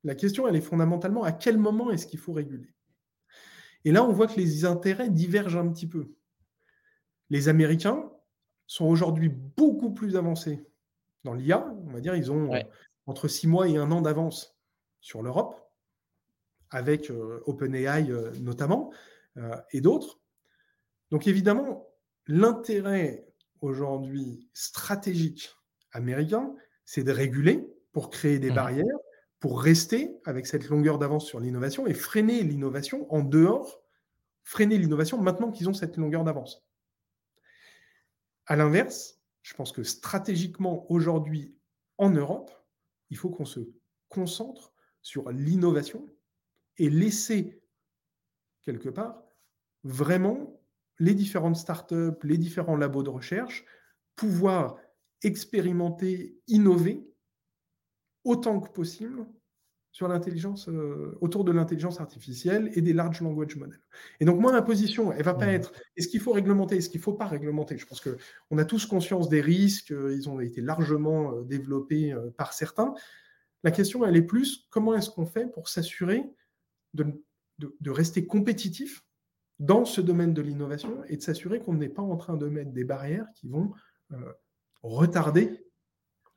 La question, elle est fondamentalement à quel moment est-ce qu'il faut réguler? Et là, on voit que les intérêts divergent un petit peu. Les Américains sont aujourd'hui beaucoup plus avancés dans l'IA. On va dire, ils ont euh, Ouais. entre six mois et un an d'avance sur l'Europe, avec euh, OpenAI euh, notamment, euh, et d'autres. Donc évidemment, l'intérêt aujourd'hui stratégique américain, c'est de réguler pour créer des Mmh barrières, pour rester avec cette longueur d'avance sur l'innovation et freiner l'innovation en dehors, freiner l'innovation maintenant qu'ils ont cette longueur d'avance. À l'inverse, je pense que stratégiquement aujourd'hui en Europe, il faut qu'on se concentre sur l'innovation et laisser quelque part vraiment les différentes startups, les différents labos de recherche, pouvoir expérimenter, innover autant que possible sur l'intelligence, euh, autour de l'intelligence artificielle et des large language models. Et donc moi, ma position, elle va pas Mmh être est-ce qu'il faut réglementer, est-ce qu'il faut pas réglementer? Je pense que on a tous conscience des risques, euh, ils ont été largement euh, développés par certains. La question, elle est plus comment est-ce qu'on fait pour s'assurer de, de, de rester compétitif dans ce domaine de l'innovation et de s'assurer qu'on n'est pas en train de mettre des barrières qui vont retarder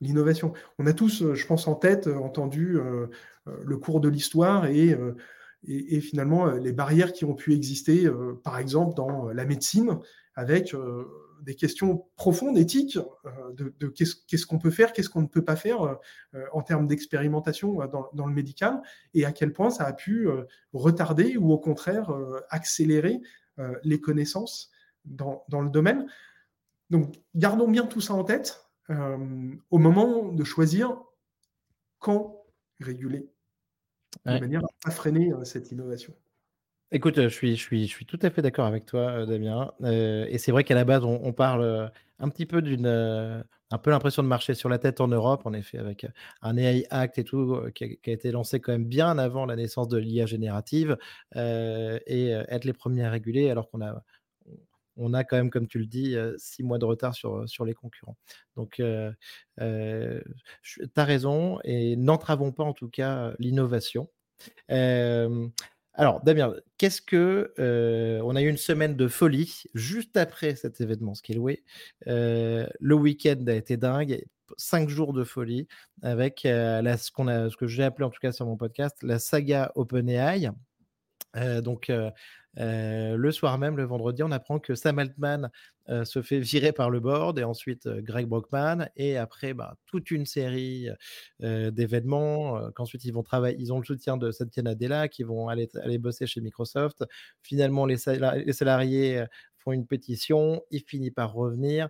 l'innovation. On a tous, euh, je pense, en tête euh, entendu euh, le cours de l'histoire et, finalement les barrières qui ont pu exister, par exemple, dans la médecine, avec des questions profondes, éthiques, de, qu'est-ce qu'on peut faire, qu'est-ce qu'on ne peut pas faire en termes d'expérimentation dans, le médical, et à quel point ça a pu retarder ou au contraire accélérer les connaissances dans, le domaine. Donc, gardons bien tout ça en tête euh, au moment de choisir quand réguler, de Ouais. manière à pas freiner euh, cette innovation. Écoute, je suis je suis je suis tout à fait d'accord avec toi, Damien, et c'est vrai qu'à la base, on on parle, un petit peu d'une, un peu l'impression de marcher sur la tête en Europe, en effet, avec, un AI Act et tout, qui a qui a été lancé quand même bien avant la naissance de l'IA générative, et être les premiers à réguler alors qu'on a on a quand même, comme tu le dis, heu, 6 mois de retard sur, sur les concurrents. Donc heu, je tu as raison et n'entravons pas en tout cas, l'innovation. Hem, alors Damien, qu'est-ce que, on a eu une semaine de folie juste après cet événement Scaleway. Heu, le week-end a été dingue, 5 jours de folie avec, ce a ce que j'ai appelé en tout cas sur mon podcast, la saga OpenAI. Donc le soir même, le vendredi, on apprend que Sam Altman, heu, se fait virer par le board et ensuite, heu, Greg Brockman et après, bah, toute une série, d'événements, qu'ensuite ils vont travailler ils ont le soutien de Satya Nadella, qui vont aller bosser chez Microsoft. Finalement, les sala les salariés, font une pétition, il finit par revenir.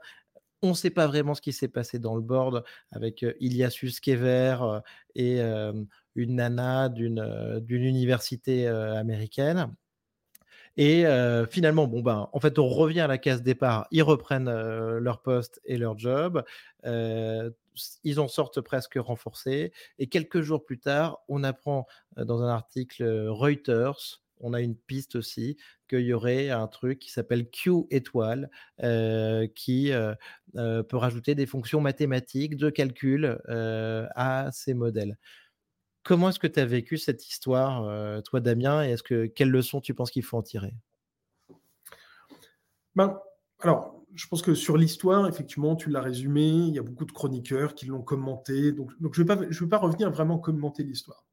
On ne sait pas vraiment ce qui s'est passé dans le board avec, heu, Ilya Sutskever, heu et une nana d'une, université, américaine et heu, finalement, bon, ben, en fait, on revient à la case départ. Ils reprennent, heu, leur poste et leur job. Heu, s ils en sortent presque renforcés et quelques jours plus tard, on apprend, dans un article, Reuters, on a une piste aussi, qu'il y aurait un truc qui s'appelle Q étoile, qui, peut rajouter des fonctions mathématiques de calcul, à ces modèles. Comment est-ce que tu as vécu cette histoire, heu, toi, Damien et est-ce que quelles leçons tu penses qu'il faut en tirer? Ben, alors, je pense que sur l'histoire, effectivement, tu l'as résumé, il y a beaucoup de chroniqueurs qui l'ont commenté, donc donc je ne vais vais pas revenir vraiment commenter l'histoire.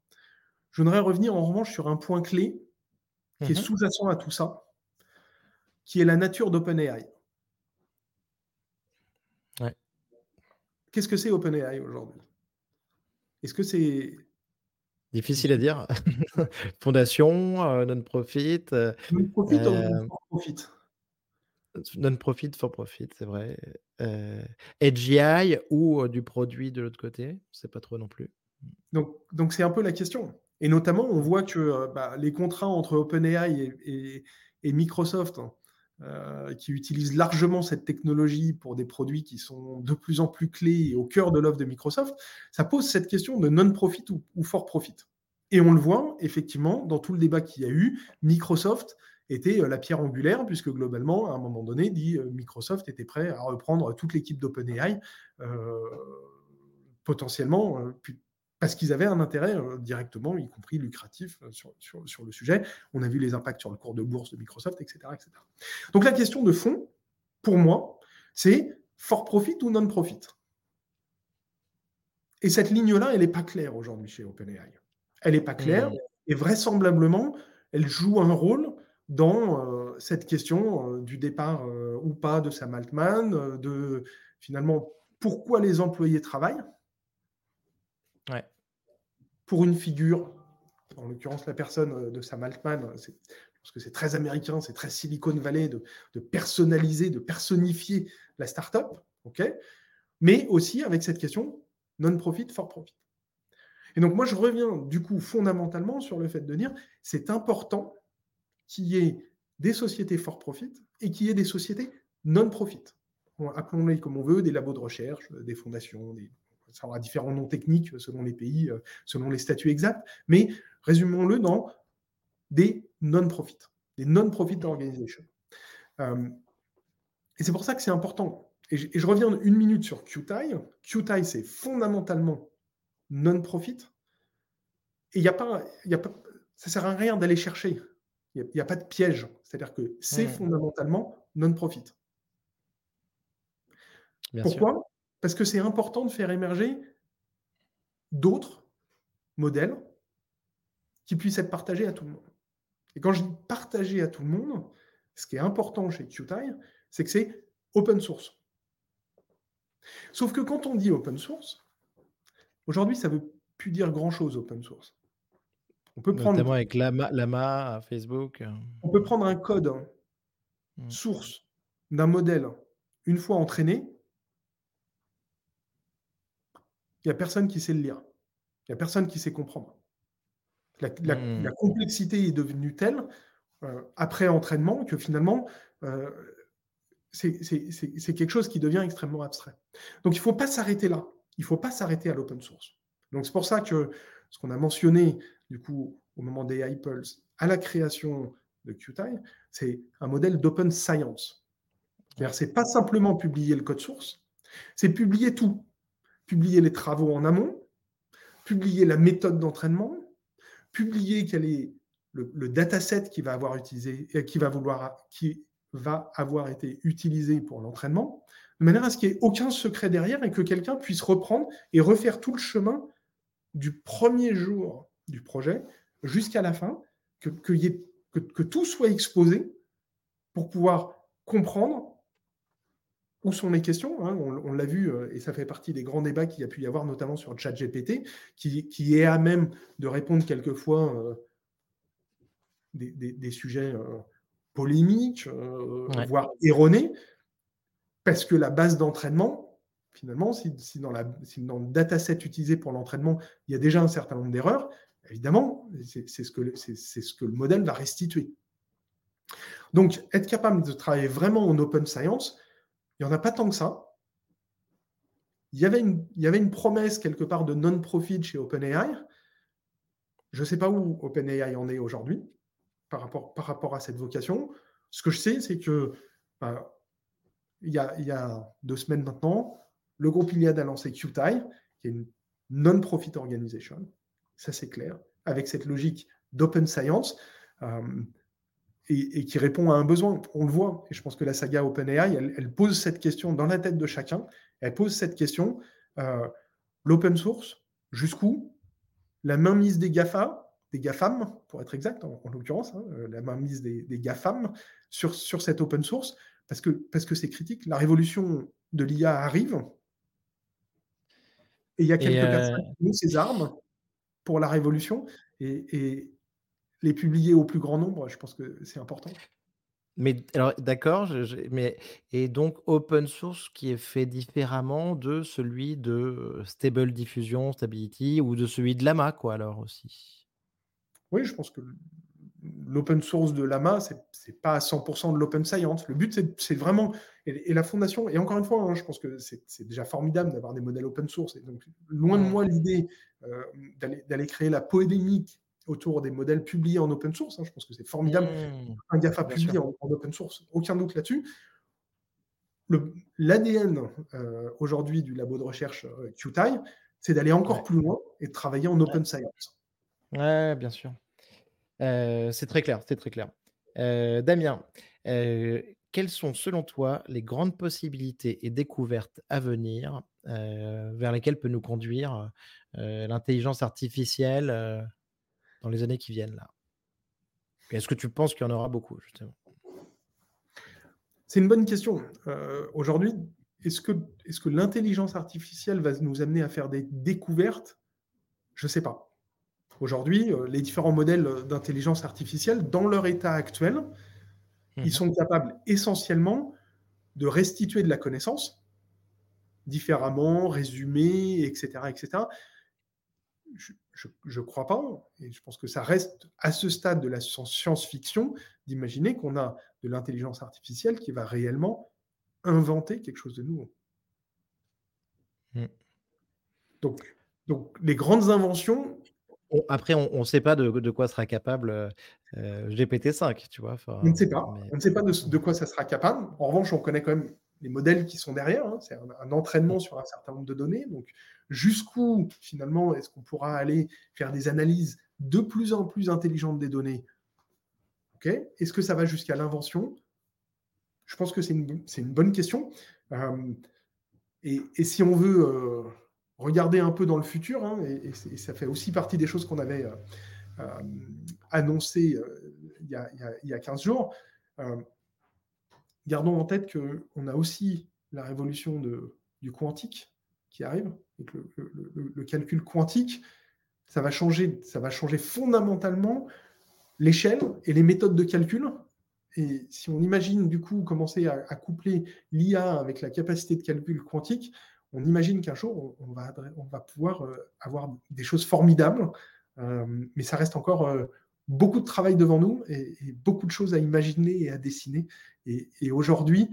Je voudrais revenir en revanche sur un point clé qui est Mmh sous-jacent à tout ça, qui est la nature d'OpenAI. Ouais. Qu'est-ce que c'est OpenAI aujourd'hui? Est-ce que c'est Difficile à dire. <laughs> Fondation, heu, non-profit, heu, non-profit ou heu, for profit? non-profit for profit, c'est vrai, heu, AGI ou du produit de l'autre côté, sait pas trop non plus. Donc donc c'est un peu la question et notamment, on voit que, bah, les contrats entre OpenAI et et et Microsoft, heu, qui utilisent largement cette technologie pour des produits qui sont de plus en plus clés et au cœur de l'offre de Microsoft, ça pose cette question de non-profit ou ou for profit et on le voit effectivement dans tout le débat qu'il y a eu, Microsoft était, heu, la pierre angulaire puisque globalement, à un moment donné, dit, heu, Microsoft était prêt à reprendre toute l'équipe d'OpenAI, heu, potentiellement, parce qu'ils avaient un intérêt euh, directement, y compris lucratif, euh, sur, sur, sur, le sujet. On a vu les impacts sur le cours de bourse de Microsoft, etc. etc. Donc la question de fond, pour moi, c'est for profit ou non profit. Et cette ligne-là, elle n'est pas claire aujourd'hui chez OpenAI. Elle n'est pas claire Mmh. et vraisemblablement, elle joue un rôle dans euh, cette question euh, du départ euh, ou pas de Sam Altman, de finalement pourquoi les employés travaillent Ouais. Pour une figure, en l'occurrence la personne euh, de Sam Altman, parce que c'est très américain, c'est très Silicon Valley de, personnaliser, de personnifier la startup, ok mais aussi avec cette question non-profit, for profit. Et donc moi je reviens du coup fondamentalement sur le fait de dire c'est important qu'il y ait des sociétés for profit et qu'il y ait des sociétés non-profit. Appelons-les comme on veut, des labos de recherche, des fondations, des, ça aura différents noms techniques selon les pays, euh, selon les statuts exacts, mais résumons-le dans des non-profit, des non-profit organizations. Euh, et c'est pour ça que c'est important. Et je, et je, reviens une minute sur QTI. QTI, c'est fondamentalement non-profit. Et il n'y a pas, y a pas, ça sert à rien d'aller chercher. Il n'y a, a, pas de piège. C'est-à-dire que c'est mmh. fondamentalement non-profit. Pourquoi sûr. Parce que c'est important de faire émerger d'autres modèles qui puissent être partagés à tout le monde. Et quand je dis partager à tout le monde, ce qui est important chez QTI, c'est que c'est open source. Sauf que quand on dit open source, aujourd'hui, ça ne veut plus dire grand-chose open source. On peut prendre, Notamment avec Lama, Lama, Facebook. On peut prendre un code mmh. source d'un modèle une fois entraîné, il n'y a personne qui sait le lire. Il n'y a personne qui sait comprendre. La, la, mmh. la complexité est devenue telle euh, après entraînement que finalement, euh, c'est quelque chose qui devient extrêmement abstrait. Donc il ne faut pas s'arrêter là. Il ne faut pas s'arrêter à l'open source. Donc c'est pour ça que ce qu'on a mentionné du coup au moment des iPulse à la création de QTI, c'est un modèle d'open science. C'est-à-dire c'est pas simplement publier le code source, c'est publier tout publier les travaux en amont, publier la méthode d'entraînement, publier quel est le, dataset qui va avoir été utilisé pour l'entraînement, de manière à ce qu'il n'y ait aucun secret derrière et que quelqu'un puisse reprendre et refaire tout le chemin du premier jour du projet jusqu'à la fin, que tout soit exposé pour pouvoir comprendre où sont les questions hein, On, on l'a vu, euh, et ça fait partie des grands débats qu'il y a pu y avoir, notamment sur ChatGPT, qui, qui est à même de répondre quelquefois euh, des, des, des, sujets euh, polémiques, euh, ouais. voire erronés. Parce que la base d'entraînement, finalement, si, dans, la, si dans le dataset utilisé pour l'entraînement, il y a déjà un certain nombre d'erreurs, évidemment, c'est ce, que, ce que le modèle va restituer. Donc, être capable de travailler vraiment en open science, il n'y en a pas tant que ça. Il y, avait une, promesse quelque part de non-profit chez OpenAI. Je ne sais pas où OpenAI en est aujourd'hui par rapport, à cette vocation. Ce que je sais, c'est que a, il, y a, deux semaines maintenant, le groupe Iliad a lancé QTI, qui est une non-profit organization. Ça, c'est clair. Avec cette logique d'open science. Euh, et, qui répond à un besoin. On le voit, et je pense que la saga OpenAI, elle, pose cette question dans la tête de chacun. Elle pose cette question euh, l'open source, jusqu'où? La mainmise des GAFA, des GAFAM, pour être exact, en, l'occurrence, hein, euh, la mainmise des, des GAFAM sur, sur cette open source, parce que c'est parce que critique. La révolution de l'IA arrive, et il y a quelques euh, personnes qui ont ces armes pour la révolution, et, les publier au plus grand nombre, je pense que c'est important. Mais alors, d'accord, mais et donc open source qui est fait différemment de celui de Stable Diffusion, Stability ou de celui de Lama, quoi, alors aussi? Oui, je pense que l'open source de Lama, c'est n'est pas à 100% de l'open science. Le but, c'est vraiment. Et, la fondation, et encore une fois, hein, je pense que c'est déjà formidable d'avoir des modèles open source. Et donc, loin de moi l'idée euh, d'aller créer la polémique autour des modèles publiés en open source. Hein. Je pense que c'est formidable. Mmh. un GAFA publié en, open source, aucun doute là-dessus. L'ADN euh, aujourd'hui du labo de recherche euh, QTI, c'est d'aller encore plus loin et de travailler en open science. Ouais, bien sûr. Euh, c'est très clair, c'est très clair. Damien, quelles sont selon toi les grandes possibilités et découvertes à venir vers lesquelles peut nous conduire l'intelligence artificielle dans les années qui viennent là Est-ce que tu penses qu'il y en aura beaucoup, justement? C'est une bonne question. Euh, aujourd'hui, est-ce que, est que l'intelligence artificielle va nous amener à faire des découvertes? Je ne sais pas. Aujourd'hui, euh, les différents modèles d'intelligence artificielle, dans leur état actuel, ils mhm. sont capables essentiellement de restituer de la connaissance différemment, résumer, etc., etc je ne crois pas, et je pense que ça reste à ce stade de la science-fiction d'imaginer qu'on a de l'intelligence artificielle qui va réellement inventer quelque chose de nouveau. Hmm. Donc, donc, les grandes inventions. Après, on ne sait pas de, quoi sera capable euh, GPT-5, tu vois. on ne sait pas. On ne sait pas de, quoi ça sera capable. En revanche, on connaît quand même les modèles qui sont derrière. Hein. C'est un, entraînement sur un certain nombre de données. Donc, jusqu'où, finalement, est-ce qu'on pourra aller faire des analyses de plus en plus intelligentes des données? Est-ce que ça va jusqu'à l'invention? Je pense que c'est une, bonne question. Euh, et, si on veut euh, regarder un peu dans le futur, hein, et, ça fait aussi partie des choses qu'on avait euh, annoncées il y, a, il, y a, 15 jours, gardons en tête qu'on a aussi la révolution du quantique qui arrive, le, calcul quantique, ça va changer, ça va changer fondamentalement l'échelle et les méthodes de calcul. Et si on imagine du coup commencer à, coupler l'IA avec la capacité de calcul quantique, on imagine qu'un jour on, va, on va pouvoir euh, avoir des choses formidables, euh, mais ça reste encore euh, beaucoup de travail devant nous et, beaucoup de choses à imaginer et à dessiner. Et, aujourd'hui,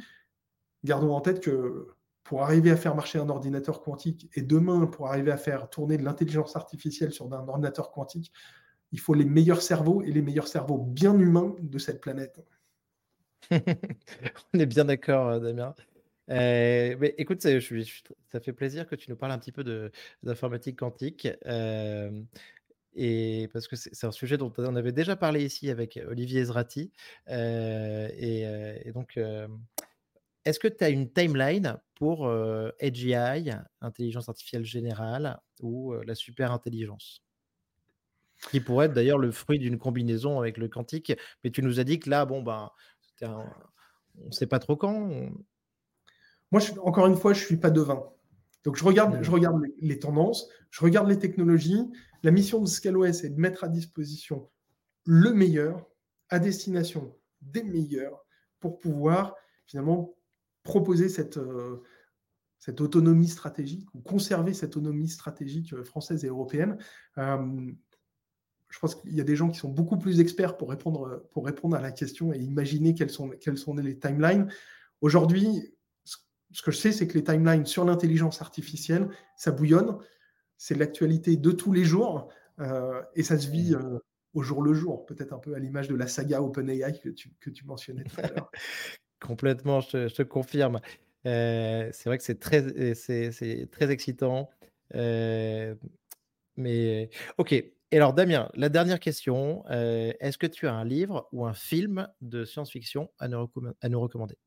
gardons en tête que pour arriver à faire marcher un ordinateur quantique et demain, pour arriver à faire tourner de l'intelligence artificielle sur un ordinateur quantique, il faut les meilleurs cerveaux et les meilleurs cerveaux bien humains de cette planète. <laughs> On est bien d'accord, euh, Damien. Euh, mais écoute, ça, fait plaisir que tu nous parles un petit peu d'informatique quantique. Euh, et parce que c'est un sujet dont on avait déjà parlé ici avec Olivier Zrati. et, donc, est-ce que tu as une timeline pour AGI, intelligence artificielle générale, ou la super intelligence Qui pourrait être d'ailleurs le fruit d'une combinaison avec le quantique. Mais tu nous as dit que là, bon, ben, on ne sait pas trop quand. Moi, je, encore une fois, je ne suis pas devin. Donc, je regarde, je regarde les, tendances, je regarde les technologies. La mission de ScaleOS est de mettre à disposition le meilleur à destination des meilleurs pour pouvoir finalement proposer cette, cette autonomie stratégique ou conserver cette autonomie stratégique française et européenne. je pense qu'il y a des gens qui sont beaucoup plus experts pour répondre, pour répondre à la question et imaginer quelles sont, quelles sont les timelines. Aujourd'hui, ce que je sais, c'est que les timelines sur l'intelligence artificielle, ça bouillonne. C'est l'actualité de tous les jours euh, et ça se vit mmh. euh, au jour le jour, peut-être un peu à l'image de la saga OpenAI que tu, que tu mentionnais tout à l'heure. <laughs> Complètement, je, te confirme. Euh, c'est vrai que c'est très, c'est, très excitant. mais ok. Et alors, Damien, la dernière question. est-ce que tu as un livre ou un film de science-fiction à nous, à nous recommander?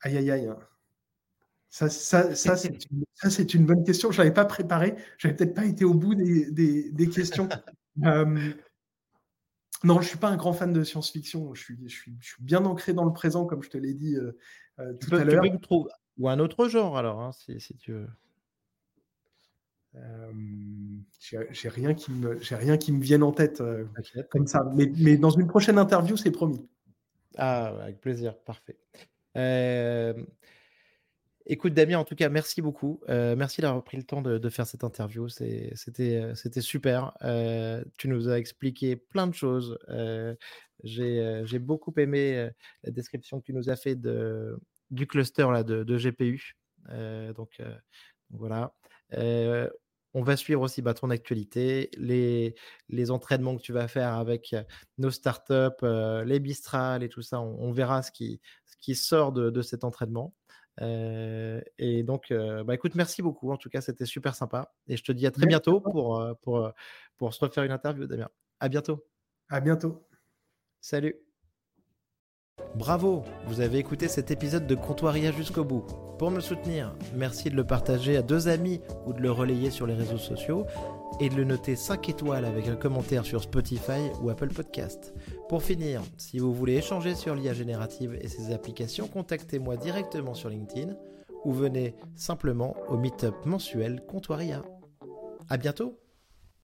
Aïe, aïe, aïe. Ça, ça, <laughs> ça c'est une, bonne question. Je ne l'avais pas préparé. Je n'avais peut-être pas été au bout des, questions. <laughs> Euh, non, je ne suis pas un grand fan de science-fiction. Je suis, je, suis, bien ancré dans le présent, comme je te l'ai dit euh, euh, tout à l'heure. Ou un autre genre, alors, hein, si, tu veux. j'ai rien qui me j'ai rien qui me vienne en tête comme ça mais, mais, dans une prochaine interview c'est promis ah avec plaisir parfait écoute, Damien, en tout cas, merci beaucoup. merci d'avoir pris le temps de, faire cette interview. C'était super. tu nous as expliqué plein de choses. J'ai beaucoup aimé la description que tu nous as fait du cluster là, de, GPU. donc, voilà. on va suivre aussi bah, ton actualité, les, entraînements que tu vas faire avec nos startups, les bistrales et tout ça. On, verra ce qui sort de, cet entraînement. Euh, et donc, euh, bah, écoute, merci beaucoup. En tout cas, c'était super sympa. Et je te dis à très bientôt pour, euh, pour, pour se refaire une interview, Damien. À bientôt. À bientôt. Salut. Bravo, vous avez écouté cet épisode de Comptoiria jusqu'au bout. Pour me soutenir, merci de le partager à deux amis ou de le relayer sur les réseaux sociaux et de le noter 5 étoiles avec un commentaire sur Spotify ou Apple Podcast. Pour finir, si vous voulez échanger sur l'IA générative et ses applications, contactez-moi directement sur LinkedIn ou venez simplement au meetup mensuel Comptoiria. À bientôt